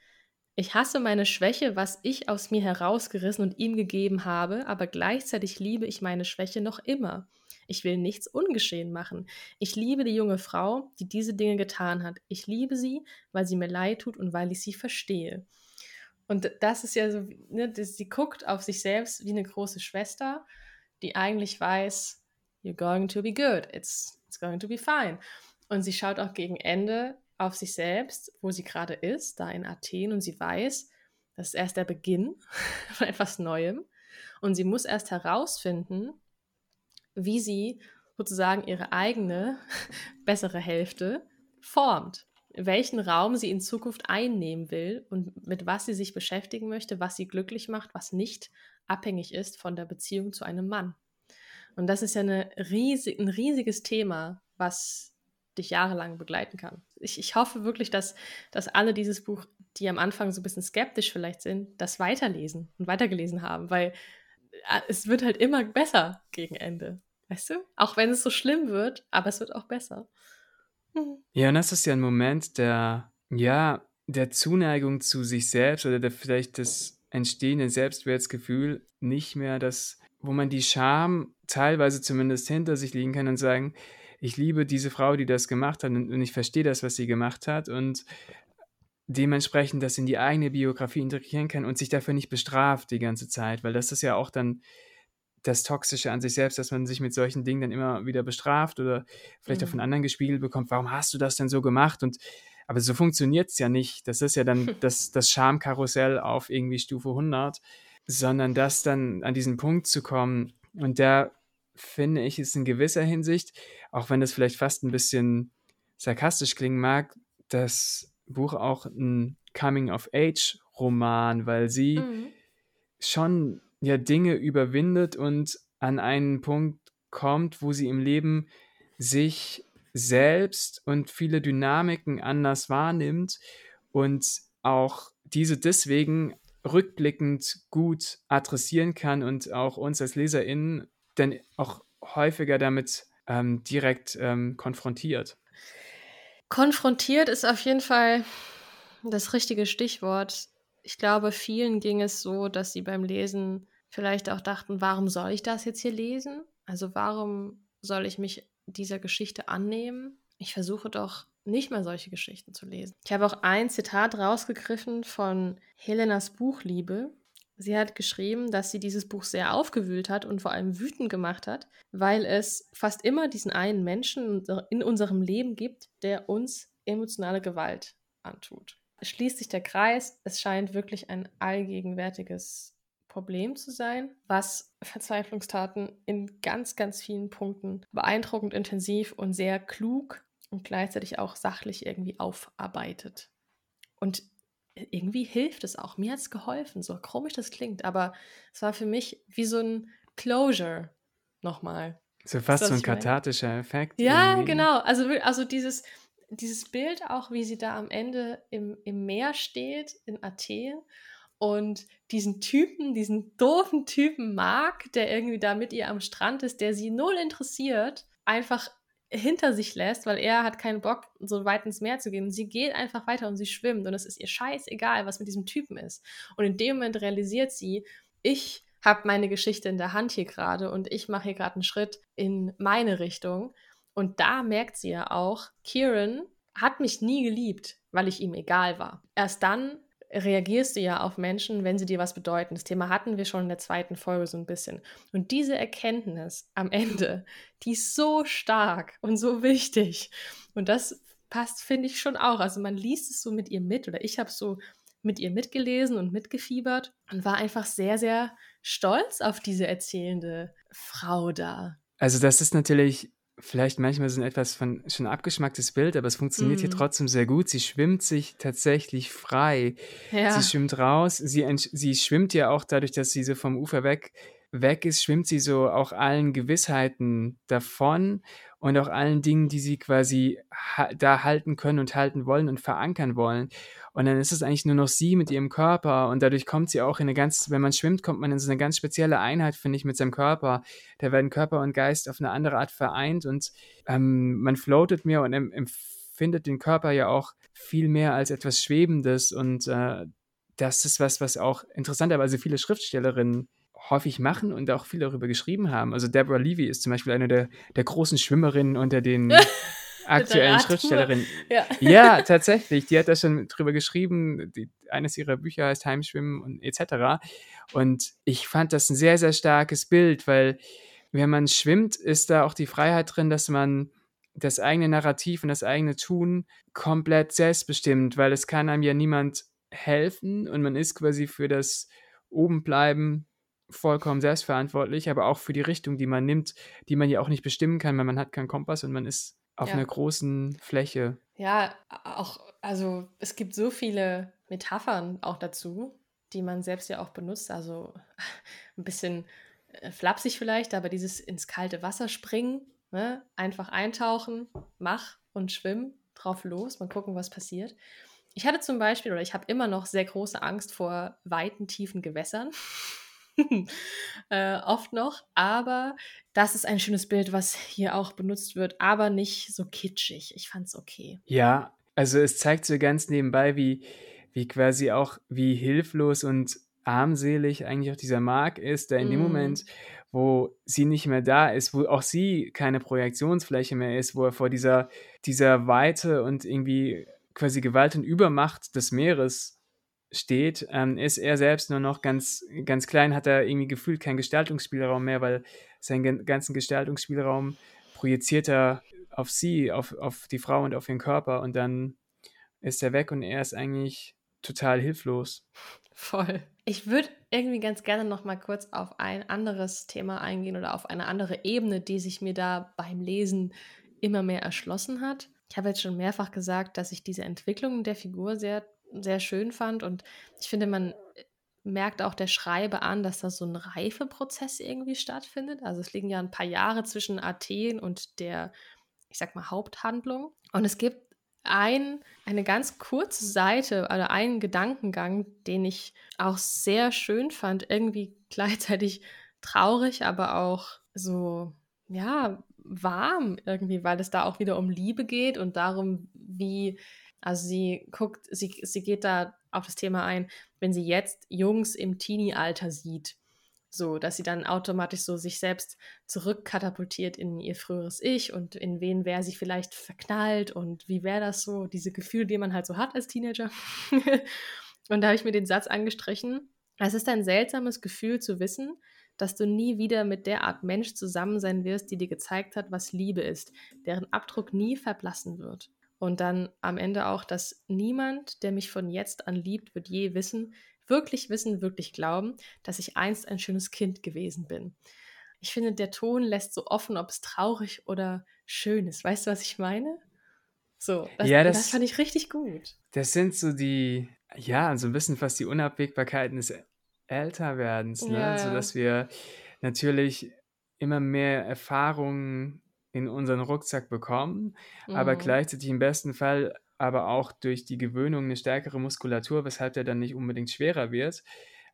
ich hasse meine Schwäche, was ich aus mir herausgerissen und ihm gegeben habe, aber gleichzeitig liebe ich meine Schwäche noch immer. Ich will nichts ungeschehen machen. Ich liebe die junge Frau, die diese Dinge getan hat. Ich liebe sie, weil sie mir leid tut und weil ich sie verstehe. Und das ist ja so, ne, sie guckt auf sich selbst wie eine große Schwester, die eigentlich weiß, you're going to be good, it's, it's going to be fine. Und sie schaut auch gegen Ende auf sich selbst, wo sie gerade ist, da in Athen, und sie weiß, das ist erst der Beginn von etwas Neuem. Und sie muss erst herausfinden, wie sie sozusagen ihre eigene bessere Hälfte formt. Welchen Raum sie in Zukunft einnehmen will und mit was sie sich beschäftigen möchte, was sie glücklich macht, was nicht abhängig ist von der Beziehung zu einem Mann. Und das ist ja eine riesig, ein riesiges Thema, was dich jahrelang begleiten kann. Ich, ich hoffe wirklich, dass, dass alle dieses Buch, die am Anfang so ein bisschen skeptisch vielleicht sind, das weiterlesen und weitergelesen haben, weil äh, es wird halt immer besser gegen Ende. Weißt du? Auch wenn es so schlimm wird, aber es wird auch besser. Mhm. Ja, und das ist ja ein Moment der, ja, der Zuneigung zu sich selbst oder der, vielleicht des entstehenden Selbstwertgefühl nicht mehr das, wo man die Scham teilweise zumindest hinter sich liegen kann und sagen, ich liebe diese Frau, die das gemacht hat und, und ich verstehe das, was sie gemacht hat und dementsprechend das in die eigene Biografie integrieren kann und sich dafür nicht bestraft die ganze Zeit, weil das ist ja auch dann das Toxische an sich selbst, dass man sich mit solchen Dingen dann immer wieder bestraft oder vielleicht mhm. auch von anderen gespiegelt bekommt, warum hast du das denn so gemacht? Und aber so funktioniert es ja nicht. Das ist ja dann das, das Schamkarussell auf irgendwie Stufe 100, sondern das dann an diesen Punkt zu kommen und da finde ich, ist in gewisser Hinsicht, auch wenn das vielleicht fast ein bisschen sarkastisch klingen mag, das Buch auch ein Coming-of-Age-Roman, weil sie mhm. schon ja Dinge überwindet und an einen Punkt kommt, wo sie im Leben sich selbst und viele Dynamiken anders wahrnimmt und auch diese deswegen rückblickend gut adressieren kann und auch uns als LeserInnen dann auch häufiger damit ähm, direkt ähm, konfrontiert? Konfrontiert ist auf jeden Fall das richtige Stichwort. Ich glaube, vielen ging es so, dass sie beim Lesen vielleicht auch dachten, warum soll ich das jetzt hier lesen? Also warum soll ich mich dieser Geschichte annehmen? Ich versuche doch nicht mal solche Geschichten zu lesen. Ich habe auch ein Zitat rausgegriffen von Helenas Buchliebe. Sie hat geschrieben, dass sie dieses Buch sehr aufgewühlt hat und vor allem wütend gemacht hat, weil es fast immer diesen einen Menschen in unserem Leben gibt, der uns emotionale Gewalt antut. Es schließt sich der Kreis. Es scheint wirklich ein allgegenwärtiges Problem zu sein, was Verzweiflungstaten in ganz, ganz vielen Punkten beeindruckend intensiv und sehr klug und gleichzeitig auch sachlich irgendwie aufarbeitet. Und irgendwie hilft es auch. Mir hat es geholfen, so komisch das klingt, aber es war für mich wie so ein Closure nochmal. So fast so ein kathartischer? Effekt. Ja, irgendwie. genau. Also, also dieses, dieses Bild auch, wie sie da am Ende im, im Meer steht in Athen und diesen Typen, diesen doofen Typen mag, der irgendwie da mit ihr am Strand ist, der sie null interessiert, einfach hinter sich lässt, weil er hat keinen Bock, so weit ins Meer zu gehen. Sie geht einfach weiter und sie schwimmt und es ist ihr scheißegal, was mit diesem Typen ist. Und in dem Moment realisiert sie, ich habe meine Geschichte in der Hand hier gerade und ich mache hier gerade einen Schritt in meine Richtung. Und da merkt sie ja auch, Kieran hat mich nie geliebt, weil ich ihm egal war. Erst dann reagierst du ja auf Menschen, wenn sie dir was bedeuten. Das Thema hatten wir schon in der zweiten Folge so ein bisschen. Und diese Erkenntnis am Ende, die ist so stark und so wichtig. Und das passt, finde ich schon auch. Also man liest es so mit ihr mit oder ich habe so mit ihr mitgelesen und mitgefiebert und war einfach sehr, sehr stolz auf diese erzählende Frau da. Also das ist natürlich vielleicht manchmal so ein etwas von schon abgeschmacktes Bild, aber es funktioniert hier mhm. trotzdem sehr gut. Sie schwimmt sich tatsächlich frei. Ja. Sie schwimmt raus. Sie, sie schwimmt ja auch dadurch, dass sie so vom Ufer weg weg ist, schwimmt sie so auch allen Gewissheiten davon und auch allen Dingen, die sie quasi ha da halten können und halten wollen und verankern wollen. Und dann ist es eigentlich nur noch sie mit ihrem Körper und dadurch kommt sie auch in eine ganz, wenn man schwimmt, kommt man in so eine ganz spezielle Einheit, finde ich, mit seinem Körper. Da werden Körper und Geist auf eine andere Art vereint und ähm, man floatet mehr und empfindet den Körper ja auch viel mehr als etwas Schwebendes und äh, das ist was, was auch interessanterweise viele Schriftstellerinnen häufig machen und auch viel darüber geschrieben haben. Also Deborah Levy ist zum Beispiel eine der, der großen Schwimmerinnen unter den aktuellen Schriftstellerinnen. Ja. ja. tatsächlich. Die hat da schon drüber geschrieben. Die, eines ihrer Bücher heißt Heimschwimmen und etc. Und ich fand das ein sehr, sehr starkes Bild, weil wenn man schwimmt, ist da auch die Freiheit drin, dass man das eigene Narrativ und das eigene Tun komplett selbstbestimmt, weil es kann einem ja niemand helfen und man ist quasi für das Obenbleiben vollkommen selbstverantwortlich, aber auch für die Richtung, die man nimmt, die man ja auch nicht bestimmen kann, weil man hat keinen Kompass und man ist auf ja. einer großen Fläche. Ja, auch, also es gibt so viele Metaphern auch dazu, die man selbst ja auch benutzt. Also ein bisschen äh, flapsig vielleicht, aber dieses ins kalte Wasser springen, ne? einfach eintauchen, mach und schwimm drauf los, mal gucken, was passiert. Ich hatte zum Beispiel, oder ich habe immer noch sehr große Angst vor weiten, tiefen Gewässern. äh, oft noch, aber das ist ein schönes Bild, was hier auch benutzt wird, aber nicht so kitschig. Ich fand es okay. Ja, also es zeigt so ganz nebenbei, wie, wie quasi auch, wie hilflos und armselig eigentlich auch dieser Mark ist, der in mm. dem Moment, wo sie nicht mehr da ist, wo auch sie keine Projektionsfläche mehr ist, wo er vor dieser, dieser Weite und irgendwie quasi Gewalt und Übermacht des Meeres steht, ähm, ist er selbst nur noch ganz, ganz klein, hat er irgendwie gefühlt keinen Gestaltungsspielraum mehr, weil seinen ganzen Gestaltungsspielraum projiziert er auf sie, auf, auf die Frau und auf ihren Körper und dann ist er weg und er ist eigentlich total hilflos. Voll. Ich würde irgendwie ganz gerne noch mal kurz auf ein anderes Thema eingehen oder auf eine andere Ebene, die sich mir da beim Lesen immer mehr erschlossen hat. Ich habe jetzt schon mehrfach gesagt, dass ich diese Entwicklung der Figur sehr sehr schön fand. Und ich finde, man äh, merkt auch der Schreibe an, dass da so ein Reifeprozess irgendwie stattfindet. Also es liegen ja ein paar Jahre zwischen Athen und der, ich sag mal, Haupthandlung. Und es gibt ein, eine ganz kurze Seite oder einen Gedankengang, den ich auch sehr schön fand, irgendwie gleichzeitig traurig, aber auch so, ja, warm irgendwie, weil es da auch wieder um Liebe geht und darum, wie also sie guckt, sie, sie geht da auf das Thema ein, wenn sie jetzt Jungs im Teenie-Alter sieht, so, dass sie dann automatisch so sich selbst zurückkatapultiert in ihr früheres Ich und in wen wäre sie vielleicht verknallt und wie wäre das so, diese Gefühle, die man halt so hat als Teenager. und da habe ich mir den Satz angestrichen, es ist ein seltsames Gefühl zu wissen, dass du nie wieder mit der Art Mensch zusammen sein wirst, die dir gezeigt hat, was Liebe ist, deren Abdruck nie verblassen wird. Und dann am Ende auch, dass niemand, der mich von jetzt an liebt, wird je wissen, wirklich wissen, wirklich glauben, dass ich einst ein schönes Kind gewesen bin. Ich finde, der Ton lässt so offen, ob es traurig oder schön ist. Weißt du, was ich meine? So, das, ja, das, das fand ich richtig gut. Das sind so die, ja, so ein bisschen fast die Unabwägbarkeiten des Älterwerdens, ne? Ja. Sodass wir natürlich immer mehr Erfahrungen in unseren Rucksack bekommen, mhm. aber gleichzeitig im besten Fall aber auch durch die Gewöhnung eine stärkere Muskulatur, weshalb der dann nicht unbedingt schwerer wird.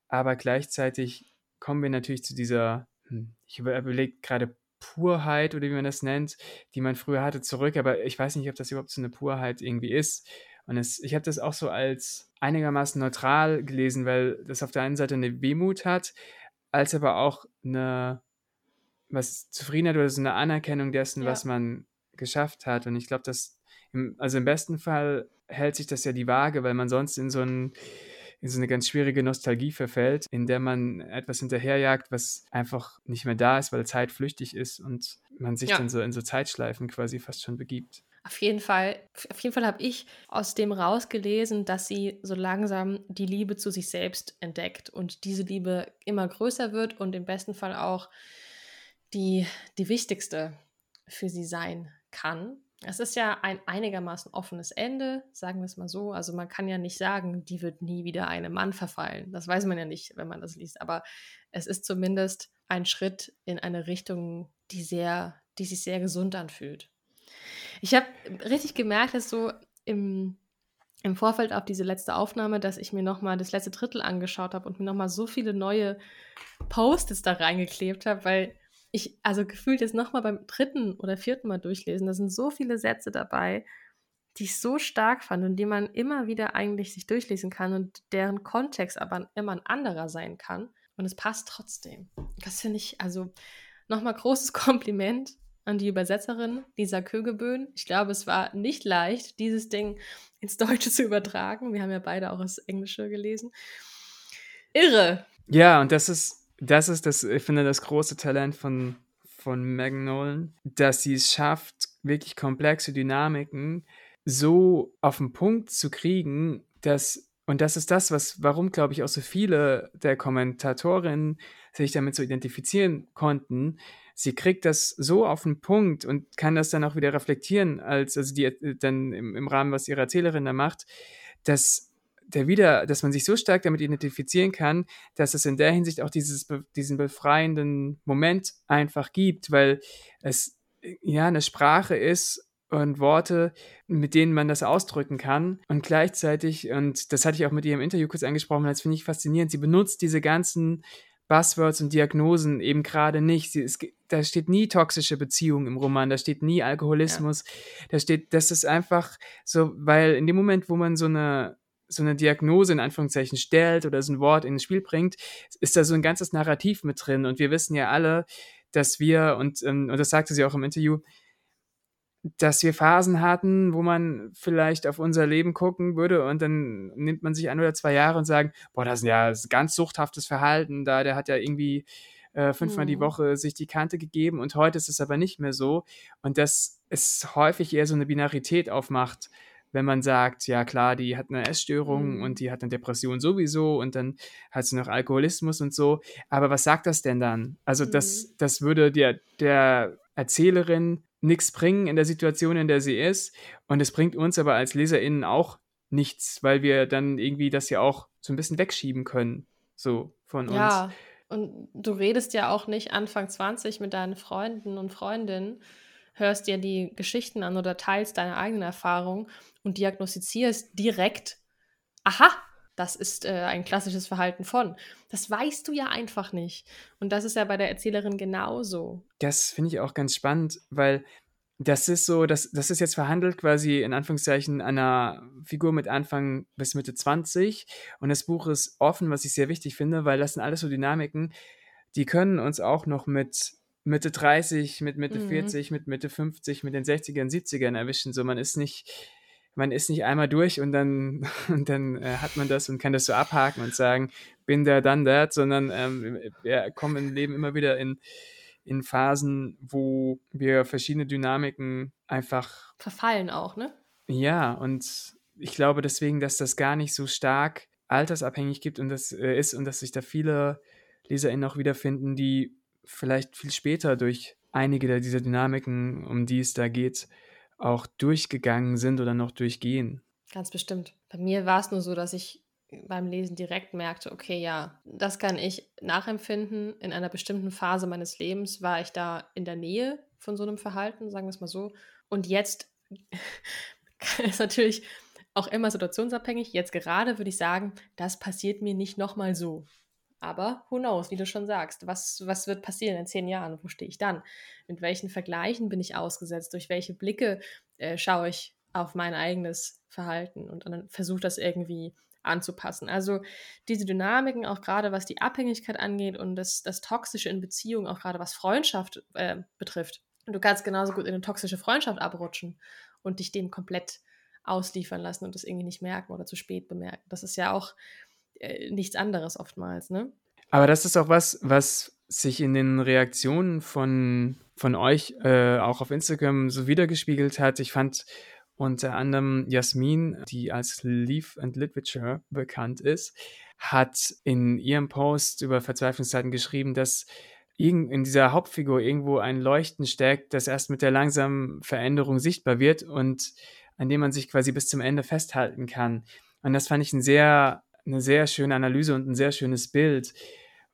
Aber gleichzeitig kommen wir natürlich zu dieser, hm, ich überlege gerade Purheit oder wie man das nennt, die man früher hatte, zurück. Aber ich weiß nicht, ob das überhaupt so eine Purheit irgendwie ist. Und es, ich habe das auch so als einigermaßen neutral gelesen, weil das auf der einen Seite eine Wehmut hat, als aber auch eine was Zufriedenheit oder so eine Anerkennung dessen, ja. was man geschafft hat. Und ich glaube, dass, im, also im besten Fall hält sich das ja die Waage, weil man sonst in so, ein, in so eine ganz schwierige Nostalgie verfällt, in der man etwas hinterherjagt, was einfach nicht mehr da ist, weil Zeit flüchtig ist und man sich ja. dann so in so Zeitschleifen quasi fast schon begibt. Auf jeden Fall, auf jeden Fall habe ich aus dem rausgelesen, dass sie so langsam die Liebe zu sich selbst entdeckt und diese Liebe immer größer wird und im besten Fall auch die, die wichtigste für sie sein kann. Es ist ja ein einigermaßen offenes Ende, sagen wir es mal so. Also man kann ja nicht sagen, die wird nie wieder einem Mann verfallen. Das weiß man ja nicht, wenn man das liest. Aber es ist zumindest ein Schritt in eine Richtung, die sehr, die sich sehr gesund anfühlt. Ich habe richtig gemerkt, dass so im, im Vorfeld auf diese letzte Aufnahme, dass ich mir nochmal das letzte Drittel angeschaut habe und mir nochmal so viele neue Post-its da reingeklebt habe, weil ich, also gefühlt jetzt nochmal beim dritten oder vierten Mal durchlesen, da sind so viele Sätze dabei, die ich so stark fand und die man immer wieder eigentlich sich durchlesen kann und deren Kontext aber immer ein anderer sein kann. Und es passt trotzdem. Das finde ich, also nochmal großes Kompliment an die Übersetzerin Lisa Kögeböhn. Ich glaube, es war nicht leicht, dieses Ding ins Deutsche zu übertragen. Wir haben ja beide auch das Englische gelesen. Irre. Ja, und das ist, das ist das, ich finde, das große Talent von, von Megan Nolan, dass sie es schafft, wirklich komplexe Dynamiken so auf den Punkt zu kriegen, dass und das ist das, was, warum, glaube ich, auch so viele der Kommentatorinnen sich damit so identifizieren konnten. Sie kriegt das so auf den Punkt und kann das dann auch wieder reflektieren, als also die dann im, im Rahmen, was ihre Erzählerin da macht, dass der wieder, dass man sich so stark damit identifizieren kann, dass es in der Hinsicht auch dieses, diesen befreienden Moment einfach gibt, weil es ja eine Sprache ist, und Worte, mit denen man das ausdrücken kann. Und gleichzeitig, und das hatte ich auch mit ihr im Interview kurz angesprochen, das finde ich faszinierend, sie benutzt diese ganzen Buzzwords und Diagnosen eben gerade nicht. Sie, es, da steht nie toxische Beziehung im Roman, da steht nie Alkoholismus, ja. da steht, das ist einfach so, weil in dem Moment, wo man so eine so eine Diagnose in Anführungszeichen stellt oder so ein Wort ins Spiel bringt, ist da so ein ganzes Narrativ mit drin. Und wir wissen ja alle, dass wir, und, ähm, und das sagte sie auch im Interview, dass wir Phasen hatten, wo man vielleicht auf unser Leben gucken würde und dann nimmt man sich ein oder zwei Jahre und sagt, boah, das ist ja ganz suchthaftes Verhalten, da der hat ja irgendwie äh, fünfmal mhm. die Woche sich die Kante gegeben und heute ist es aber nicht mehr so und das ist häufig eher so eine Binarität aufmacht, wenn man sagt, ja klar, die hat eine Essstörung mhm. und die hat eine Depression sowieso und dann hat sie noch Alkoholismus und so. Aber was sagt das denn dann? Also mhm. das, das würde der, der Erzählerin nichts bringen in der Situation, in der sie ist. Und es bringt uns aber als LeserInnen auch nichts, weil wir dann irgendwie das ja auch so ein bisschen wegschieben können. So von uns. Ja, und du redest ja auch nicht Anfang 20 mit deinen Freunden und Freundinnen, hörst dir die Geschichten an oder teilst deine eigenen Erfahrungen und diagnostizierst direkt, aha, das ist äh, ein klassisches Verhalten von. Das weißt du ja einfach nicht. Und das ist ja bei der Erzählerin genauso. Das finde ich auch ganz spannend, weil das ist so, das, das ist jetzt verhandelt quasi in Anführungszeichen einer Figur mit Anfang bis Mitte 20. Und das Buch ist offen, was ich sehr wichtig finde, weil das sind alles so Dynamiken, die können uns auch noch mit Mitte 30, mit Mitte mhm. 40, mit Mitte 50, mit den 60ern, 70ern erwischen. So, man ist nicht man ist nicht einmal durch und dann, und dann äh, hat man das und kann das so abhaken und sagen, bin der, dann that, sondern ähm, wir kommen im Leben immer wieder in, in Phasen, wo wir verschiedene Dynamiken einfach verfallen auch, ne? Ja, und ich glaube deswegen, dass das gar nicht so stark altersabhängig gibt und das äh, ist und dass sich da viele LeserInnen auch wiederfinden, die vielleicht viel später durch einige dieser Dynamiken, um die es da geht, auch durchgegangen sind oder noch durchgehen. Ganz bestimmt. Bei mir war es nur so, dass ich beim Lesen direkt merkte, okay, ja, das kann ich nachempfinden. In einer bestimmten Phase meines Lebens war ich da in der Nähe von so einem Verhalten, sagen wir es mal so. Und jetzt ist natürlich auch immer situationsabhängig. Jetzt gerade würde ich sagen, das passiert mir nicht nochmal so. Aber who knows, wie du schon sagst, was, was wird passieren in zehn Jahren? Wo stehe ich dann? Mit welchen Vergleichen bin ich ausgesetzt? Durch welche Blicke äh, schaue ich auf mein eigenes Verhalten und dann versuche das irgendwie anzupassen. Also diese Dynamiken, auch gerade was die Abhängigkeit angeht und das, das Toxische in Beziehungen, auch gerade was Freundschaft äh, betrifft. Du kannst genauso gut in eine toxische Freundschaft abrutschen und dich dem komplett ausliefern lassen und das irgendwie nicht merken oder zu spät bemerken. Das ist ja auch äh, nichts anderes oftmals, ne? Aber das ist auch was, was sich in den Reaktionen von, von euch äh, auch auf Instagram so wiedergespiegelt hat. Ich fand unter anderem Jasmin, die als Leaf and Literature bekannt ist, hat in ihrem Post über Verzweiflungszeiten geschrieben, dass in dieser Hauptfigur irgendwo ein Leuchten steckt, das erst mit der langsamen Veränderung sichtbar wird und an dem man sich quasi bis zum Ende festhalten kann. Und das fand ich ein sehr eine sehr schöne Analyse und ein sehr schönes Bild,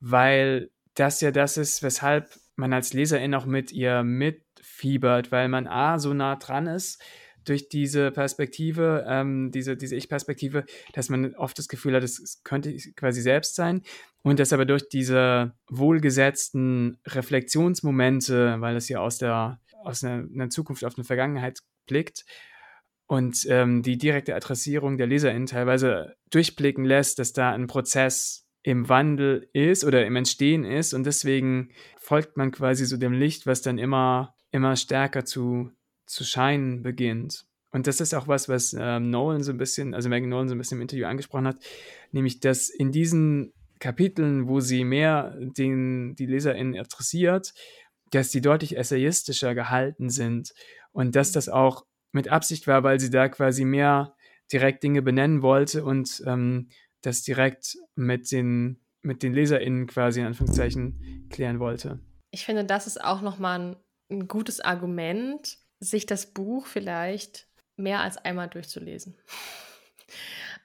weil das ja das ist, weshalb man als Leserin auch mit ihr mitfiebert, weil man A, so nah dran ist durch diese Perspektive, ähm, diese, diese Ich-Perspektive, dass man oft das Gefühl hat, es könnte quasi selbst sein und dass aber durch diese wohlgesetzten Reflexionsmomente, weil es ja aus der aus einer, einer Zukunft auf eine Vergangenheit blickt und ähm, die direkte Adressierung der LeserInnen teilweise durchblicken lässt, dass da ein Prozess im Wandel ist oder im Entstehen ist und deswegen folgt man quasi so dem Licht, was dann immer, immer stärker zu, zu scheinen beginnt. Und das ist auch was, was ähm, Nolan so ein bisschen, also Megan Nolan so ein bisschen im Interview angesprochen hat, nämlich, dass in diesen Kapiteln, wo sie mehr den, die LeserInnen interessiert, dass die deutlich essayistischer gehalten sind und dass das auch mit Absicht war, weil sie da quasi mehr direkt Dinge benennen wollte und ähm, das direkt mit den, mit den LeserInnen quasi in Anführungszeichen klären wollte. Ich finde, das ist auch nochmal ein, ein gutes Argument, sich das Buch vielleicht mehr als einmal durchzulesen.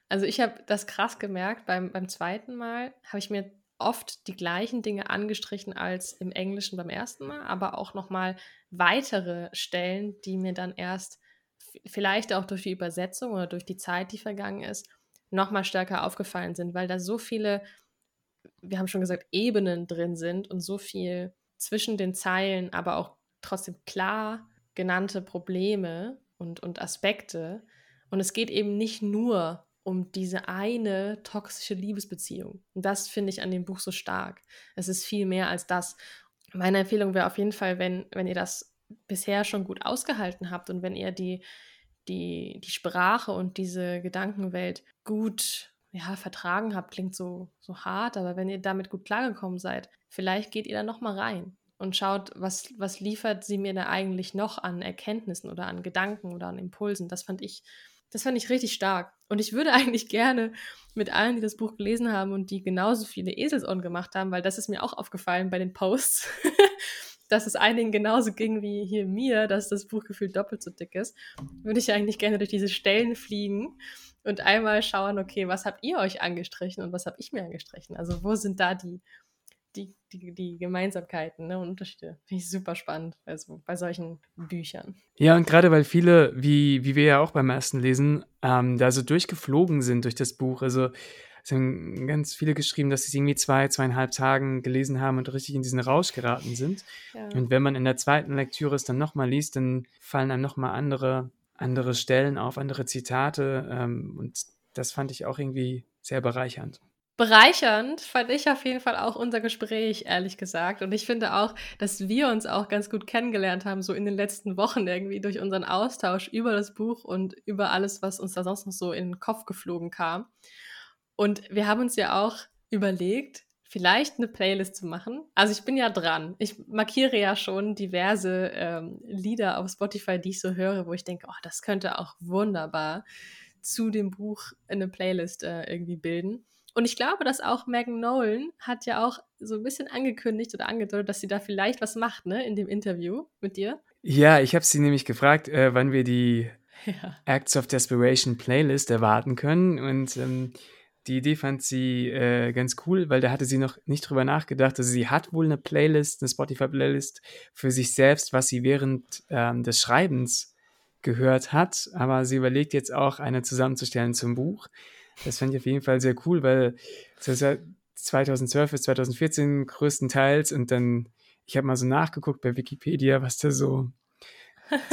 Also ich habe das krass gemerkt, beim, beim zweiten Mal habe ich mir oft die gleichen Dinge angestrichen als im Englischen beim ersten Mal, aber auch nochmal weitere Stellen, die mir dann erst vielleicht auch durch die Übersetzung oder durch die Zeit, die vergangen ist, nochmal stärker aufgefallen sind, weil da so viele, wir haben schon gesagt, Ebenen drin sind und so viel zwischen den Zeilen, aber auch trotzdem klar genannte Probleme und, und Aspekte. Und es geht eben nicht nur um diese eine toxische Liebesbeziehung. Und das finde ich an dem Buch so stark. Es ist viel mehr als das. Meine Empfehlung wäre auf jeden Fall, wenn, wenn ihr das bisher schon gut ausgehalten habt und wenn ihr die, die, die Sprache und diese Gedankenwelt gut ja, vertragen habt, klingt so, so hart, aber wenn ihr damit gut klargekommen seid, vielleicht geht ihr da nochmal rein und schaut, was, was liefert sie mir da eigentlich noch an Erkenntnissen oder an Gedanken oder an Impulsen. Das fand ich das fand ich richtig stark. Und ich würde eigentlich gerne mit allen, die das Buch gelesen haben und die genauso viele Eselsohren gemacht haben, weil das ist mir auch aufgefallen bei den Posts, dass es einigen genauso ging wie hier mir, dass das Buch gefühlt doppelt so dick ist, würde ich eigentlich gerne durch diese Stellen fliegen und einmal schauen, okay, was habt ihr euch angestrichen und was habe ich mir angestrichen? Also wo sind da die die, die, die Gemeinsamkeiten ne, und Unterschiede. Finde ich super spannend also bei solchen Büchern. Ja, und gerade weil viele, wie, wie wir ja auch beim ersten Lesen, ähm, da so durchgeflogen sind durch das Buch. Also es haben ganz viele geschrieben, dass sie es irgendwie zwei, zweieinhalb Tagen gelesen haben und richtig in diesen Rausch geraten sind. Ja. Und wenn man in der zweiten Lektüre es dann nochmal liest, dann fallen einem nochmal andere, andere Stellen auf, andere Zitate. Ähm, und das fand ich auch irgendwie sehr bereichernd bereichernd fand ich auf jeden Fall auch unser Gespräch, ehrlich gesagt. Und ich finde auch, dass wir uns auch ganz gut kennengelernt haben, so in den letzten Wochen irgendwie durch unseren Austausch über das Buch und über alles, was uns da sonst noch so in den Kopf geflogen kam. Und wir haben uns ja auch überlegt, vielleicht eine Playlist zu machen. Also ich bin ja dran. Ich markiere ja schon diverse ähm, Lieder auf Spotify, die ich so höre, wo ich denke, oh, das könnte auch wunderbar zu dem Buch eine Playlist äh, irgendwie bilden. Und ich glaube, dass auch Megan Nolan hat ja auch so ein bisschen angekündigt oder angedeutet, dass sie da vielleicht was macht, ne, in dem Interview mit dir. Ja, ich habe sie nämlich gefragt, äh, wann wir die ja. Acts of Desperation Playlist erwarten können. Und ähm, die Idee fand sie äh, ganz cool, weil da hatte sie noch nicht drüber nachgedacht. Also sie hat wohl eine Playlist, eine Spotify-Playlist für sich selbst, was sie während ähm, des Schreibens gehört hat. Aber sie überlegt jetzt auch, eine zusammenzustellen zum Buch. Das fand ich auf jeden Fall sehr cool, weil das ist ja 2012 bis 2014 größtenteils und dann, ich habe mal so nachgeguckt bei Wikipedia, was da so,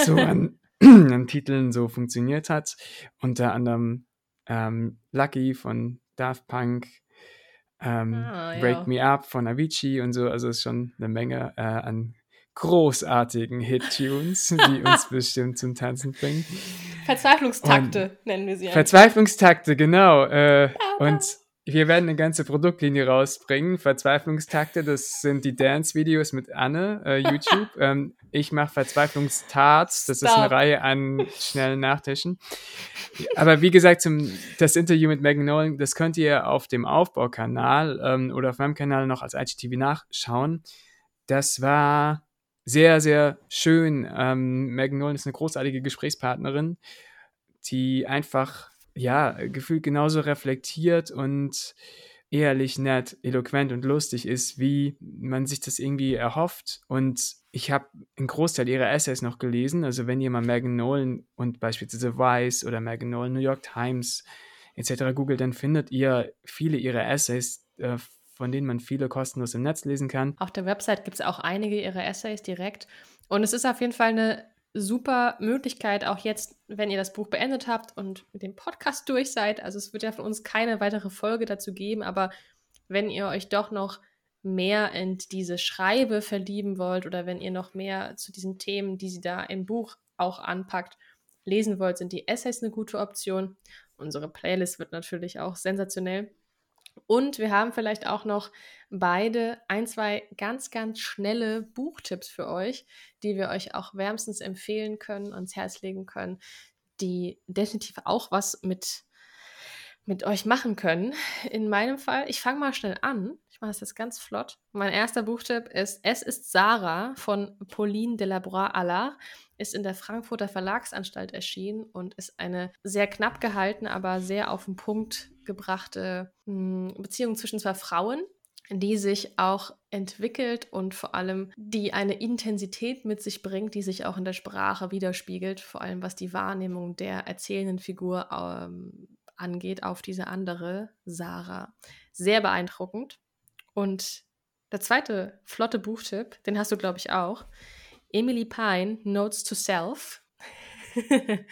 so an, an Titeln so funktioniert hat. Unter anderem ähm, Lucky von Daft Punk, ähm, ah, ja. Break Me Up von Avicii und so. Also ist schon eine Menge äh, an großartigen Hit-Tunes, die uns bestimmt zum Tanzen bringen. Verzweiflungstakte und nennen wir sie. Verzweiflungstakte, genau. Äh, ja, und wir werden eine ganze Produktlinie rausbringen. Verzweiflungstakte, das sind die Dance-Videos mit Anne, äh, YouTube. ähm, ich mache Verzweiflungstarts, das Stop. ist eine Reihe an schnellen Nachtischen. Aber wie gesagt, zum, das Interview mit Megan Nolan, das könnt ihr auf dem Aufbaukanal ähm, oder auf meinem Kanal noch als IGTV nachschauen. Das war sehr, sehr schön. Ähm, Megan Nolan ist eine großartige Gesprächspartnerin, die einfach, ja, gefühlt genauso reflektiert und ehrlich, nett, eloquent und lustig ist, wie man sich das irgendwie erhofft. Und ich habe einen Großteil ihrer Essays noch gelesen. Also wenn ihr mal Megan Nolan und beispielsweise Vice oder Megan Nolan New York Times etc. googelt, dann findet ihr viele ihrer Essays, äh, von denen man viele kostenlos im Netz lesen kann. Auf der Website gibt es auch einige ihrer Essays direkt. Und es ist auf jeden Fall eine super Möglichkeit, auch jetzt, wenn ihr das Buch beendet habt und mit dem Podcast durch seid. Also es wird ja von uns keine weitere Folge dazu geben, aber wenn ihr euch doch noch mehr in diese Schreibe verlieben wollt oder wenn ihr noch mehr zu diesen Themen, die sie da im Buch auch anpackt, lesen wollt, sind die Essays eine gute Option. Unsere Playlist wird natürlich auch sensationell. Und wir haben vielleicht auch noch beide ein, zwei ganz, ganz schnelle Buchtipps für euch, die wir euch auch wärmstens empfehlen können, ans Herz legen können, die definitiv auch was mit, mit euch machen können. In meinem Fall, ich fange mal schnell an. Ich mache das jetzt ganz flott. Mein erster Buchtipp ist Es ist Sarah von Pauline Delabroix-Allard ist in der Frankfurter Verlagsanstalt erschienen und ist eine sehr knapp gehaltene, aber sehr auf den Punkt gebrachte hm, Beziehung zwischen zwei Frauen, die sich auch entwickelt und vor allem die eine Intensität mit sich bringt, die sich auch in der Sprache widerspiegelt, vor allem was die Wahrnehmung der erzählenden Figur ähm, angeht auf diese andere Sarah. Sehr beeindruckend. Und der zweite flotte Buchtipp, den hast du, glaube ich, auch, Emily Pine, Notes to Self.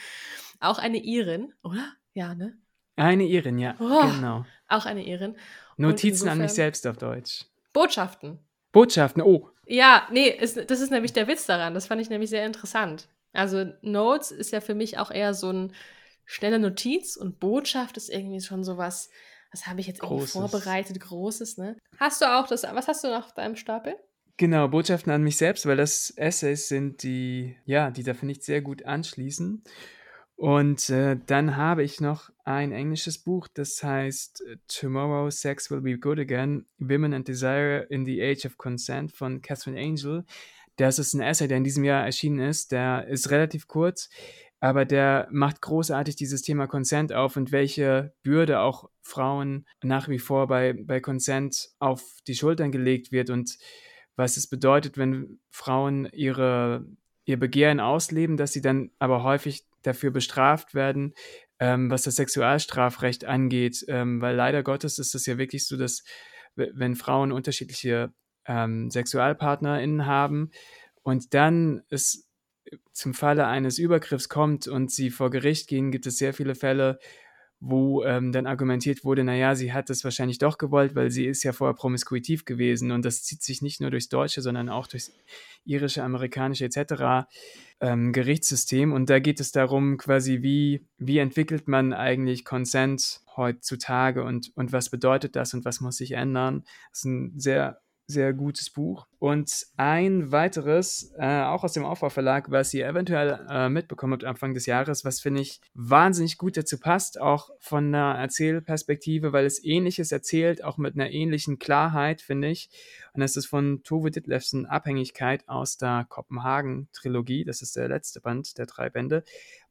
auch eine Irin, oder? Ja, ne? Eine Irin, ja, oh, genau. Auch eine Irin. Notizen insofern, an mich selbst auf Deutsch. Botschaften. Botschaften, oh. Ja, nee, ist, das ist nämlich der Witz daran. Das fand ich nämlich sehr interessant. Also Notes ist ja für mich auch eher so ein schnelle Notiz und Botschaft ist irgendwie schon sowas, was habe ich jetzt irgendwie vorbereitet, Großes, ne? Hast du auch das, was hast du noch auf deinem Stapel? Genau, Botschaften an mich selbst, weil das Essays sind, die, ja, die da finde ich sehr gut anschließen. Und äh, dann habe ich noch ein englisches Buch, das heißt äh, Tomorrow Sex Will Be Good Again, Women and Desire in the Age of Consent von Catherine Angel. Das ist ein Essay, der in diesem Jahr erschienen ist. Der ist relativ kurz, aber der macht großartig dieses Thema Consent auf und welche Bürde auch Frauen nach wie vor bei, bei Consent auf die Schultern gelegt wird und was es bedeutet, wenn Frauen ihre, ihr Begehren ausleben, dass sie dann aber häufig dafür bestraft werden, ähm, was das Sexualstrafrecht angeht, ähm, weil leider Gottes ist es ja wirklich so, dass wenn Frauen unterschiedliche ähm, SexualpartnerInnen haben und dann es zum Falle eines Übergriffs kommt und sie vor Gericht gehen, gibt es sehr viele Fälle, wo ähm, dann argumentiert wurde, naja, sie hat es wahrscheinlich doch gewollt, weil sie ist ja vorher promiskuitiv gewesen und das zieht sich nicht nur durchs deutsche, sondern auch durchs irische, amerikanische etc. Ähm, Gerichtssystem und da geht es darum, quasi wie, wie entwickelt man eigentlich Consent heutzutage und, und was bedeutet das und was muss sich ändern. Das ist ein sehr sehr gutes Buch. Und ein weiteres, äh, auch aus dem Aufbau Verlag, was ihr eventuell äh, mitbekommen habt Anfang des Jahres, was finde ich wahnsinnig gut dazu passt, auch von einer Erzählperspektive, weil es ähnliches erzählt, auch mit einer ähnlichen Klarheit, finde ich. Und das ist von Tove Ditlevsen Abhängigkeit aus der Kopenhagen-Trilogie. Das ist der letzte Band der drei Bände.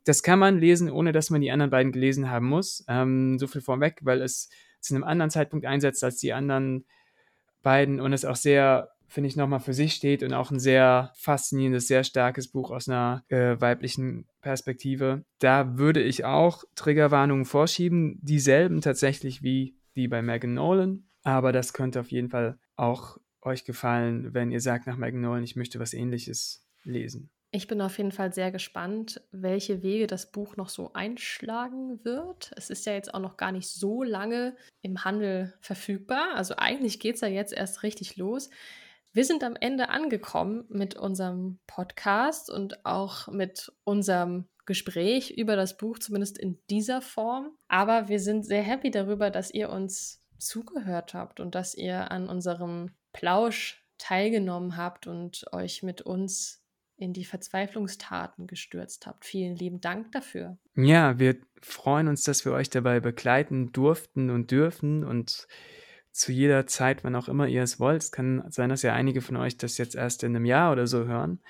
Das kann man lesen, ohne dass man die anderen beiden gelesen haben muss. Ähm, so viel vorweg, weil es zu einem anderen Zeitpunkt einsetzt als die anderen beiden und es auch sehr, finde ich, nochmal für sich steht und auch ein sehr faszinierendes, sehr starkes Buch aus einer äh, weiblichen Perspektive. Da würde ich auch Triggerwarnungen vorschieben, dieselben tatsächlich wie die bei Megan Nolan, aber das könnte auf jeden Fall auch euch gefallen, wenn ihr sagt nach Megan Nolan, ich möchte was ähnliches lesen. Ich bin auf jeden Fall sehr gespannt, welche Wege das Buch noch so einschlagen wird. Es ist ja jetzt auch noch gar nicht so lange im Handel verfügbar. Also eigentlich geht es ja jetzt erst richtig los. Wir sind am Ende angekommen mit unserem Podcast und auch mit unserem Gespräch über das Buch, zumindest in dieser Form. Aber wir sind sehr happy darüber, dass ihr uns zugehört habt und dass ihr an unserem Plausch teilgenommen habt und euch mit uns in die Verzweiflungstaten gestürzt habt. Vielen lieben Dank dafür. Ja, wir freuen uns, dass wir euch dabei begleiten durften und dürfen und zu jeder Zeit, wann auch immer ihr es wollt. Es kann sein, dass ja einige von euch das jetzt erst in einem Jahr oder so hören.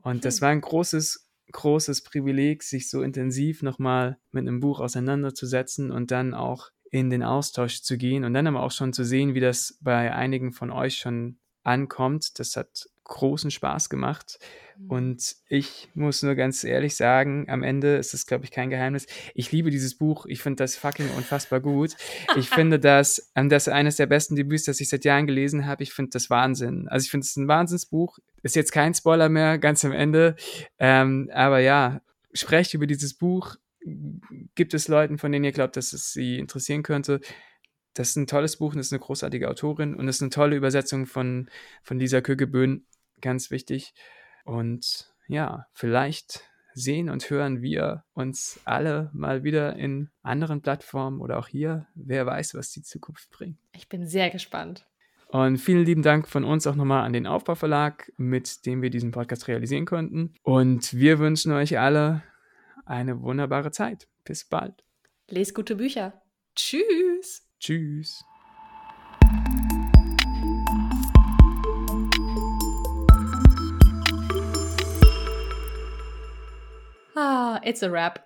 Und hm. das war ein großes, großes Privileg, sich so intensiv nochmal mit einem Buch auseinanderzusetzen und dann auch in den Austausch zu gehen und dann aber auch schon zu sehen, wie das bei einigen von euch schon ankommt. Das hat großen Spaß gemacht. Mhm. Und ich muss nur ganz ehrlich sagen, am Ende ist es, glaube ich, kein Geheimnis. Ich liebe dieses Buch. Ich finde das fucking unfassbar gut. Ich finde das, ähm, das eines der besten Debüts, das ich seit Jahren gelesen habe. Ich finde das Wahnsinn. Also ich finde es ein Wahnsinnsbuch. Ist jetzt kein Spoiler mehr, ganz am Ende. Ähm, aber ja, sprecht über dieses Buch. Gibt es Leuten, von denen ihr glaubt, dass es sie interessieren könnte? Das ist ein tolles Buch und das ist eine großartige Autorin und das ist eine tolle Übersetzung von, von Lisa Kögeböhn ganz wichtig. Und ja, vielleicht sehen und hören wir uns alle mal wieder in anderen Plattformen oder auch hier. Wer weiß, was die Zukunft bringt. Ich bin sehr gespannt. Und vielen lieben Dank von uns auch nochmal an den Aufbauverlag, mit dem wir diesen Podcast realisieren konnten. Und wir wünschen euch alle eine wunderbare Zeit. Bis bald. Lest gute Bücher. Tschüss. Tschüss. Ah, it's a wrap.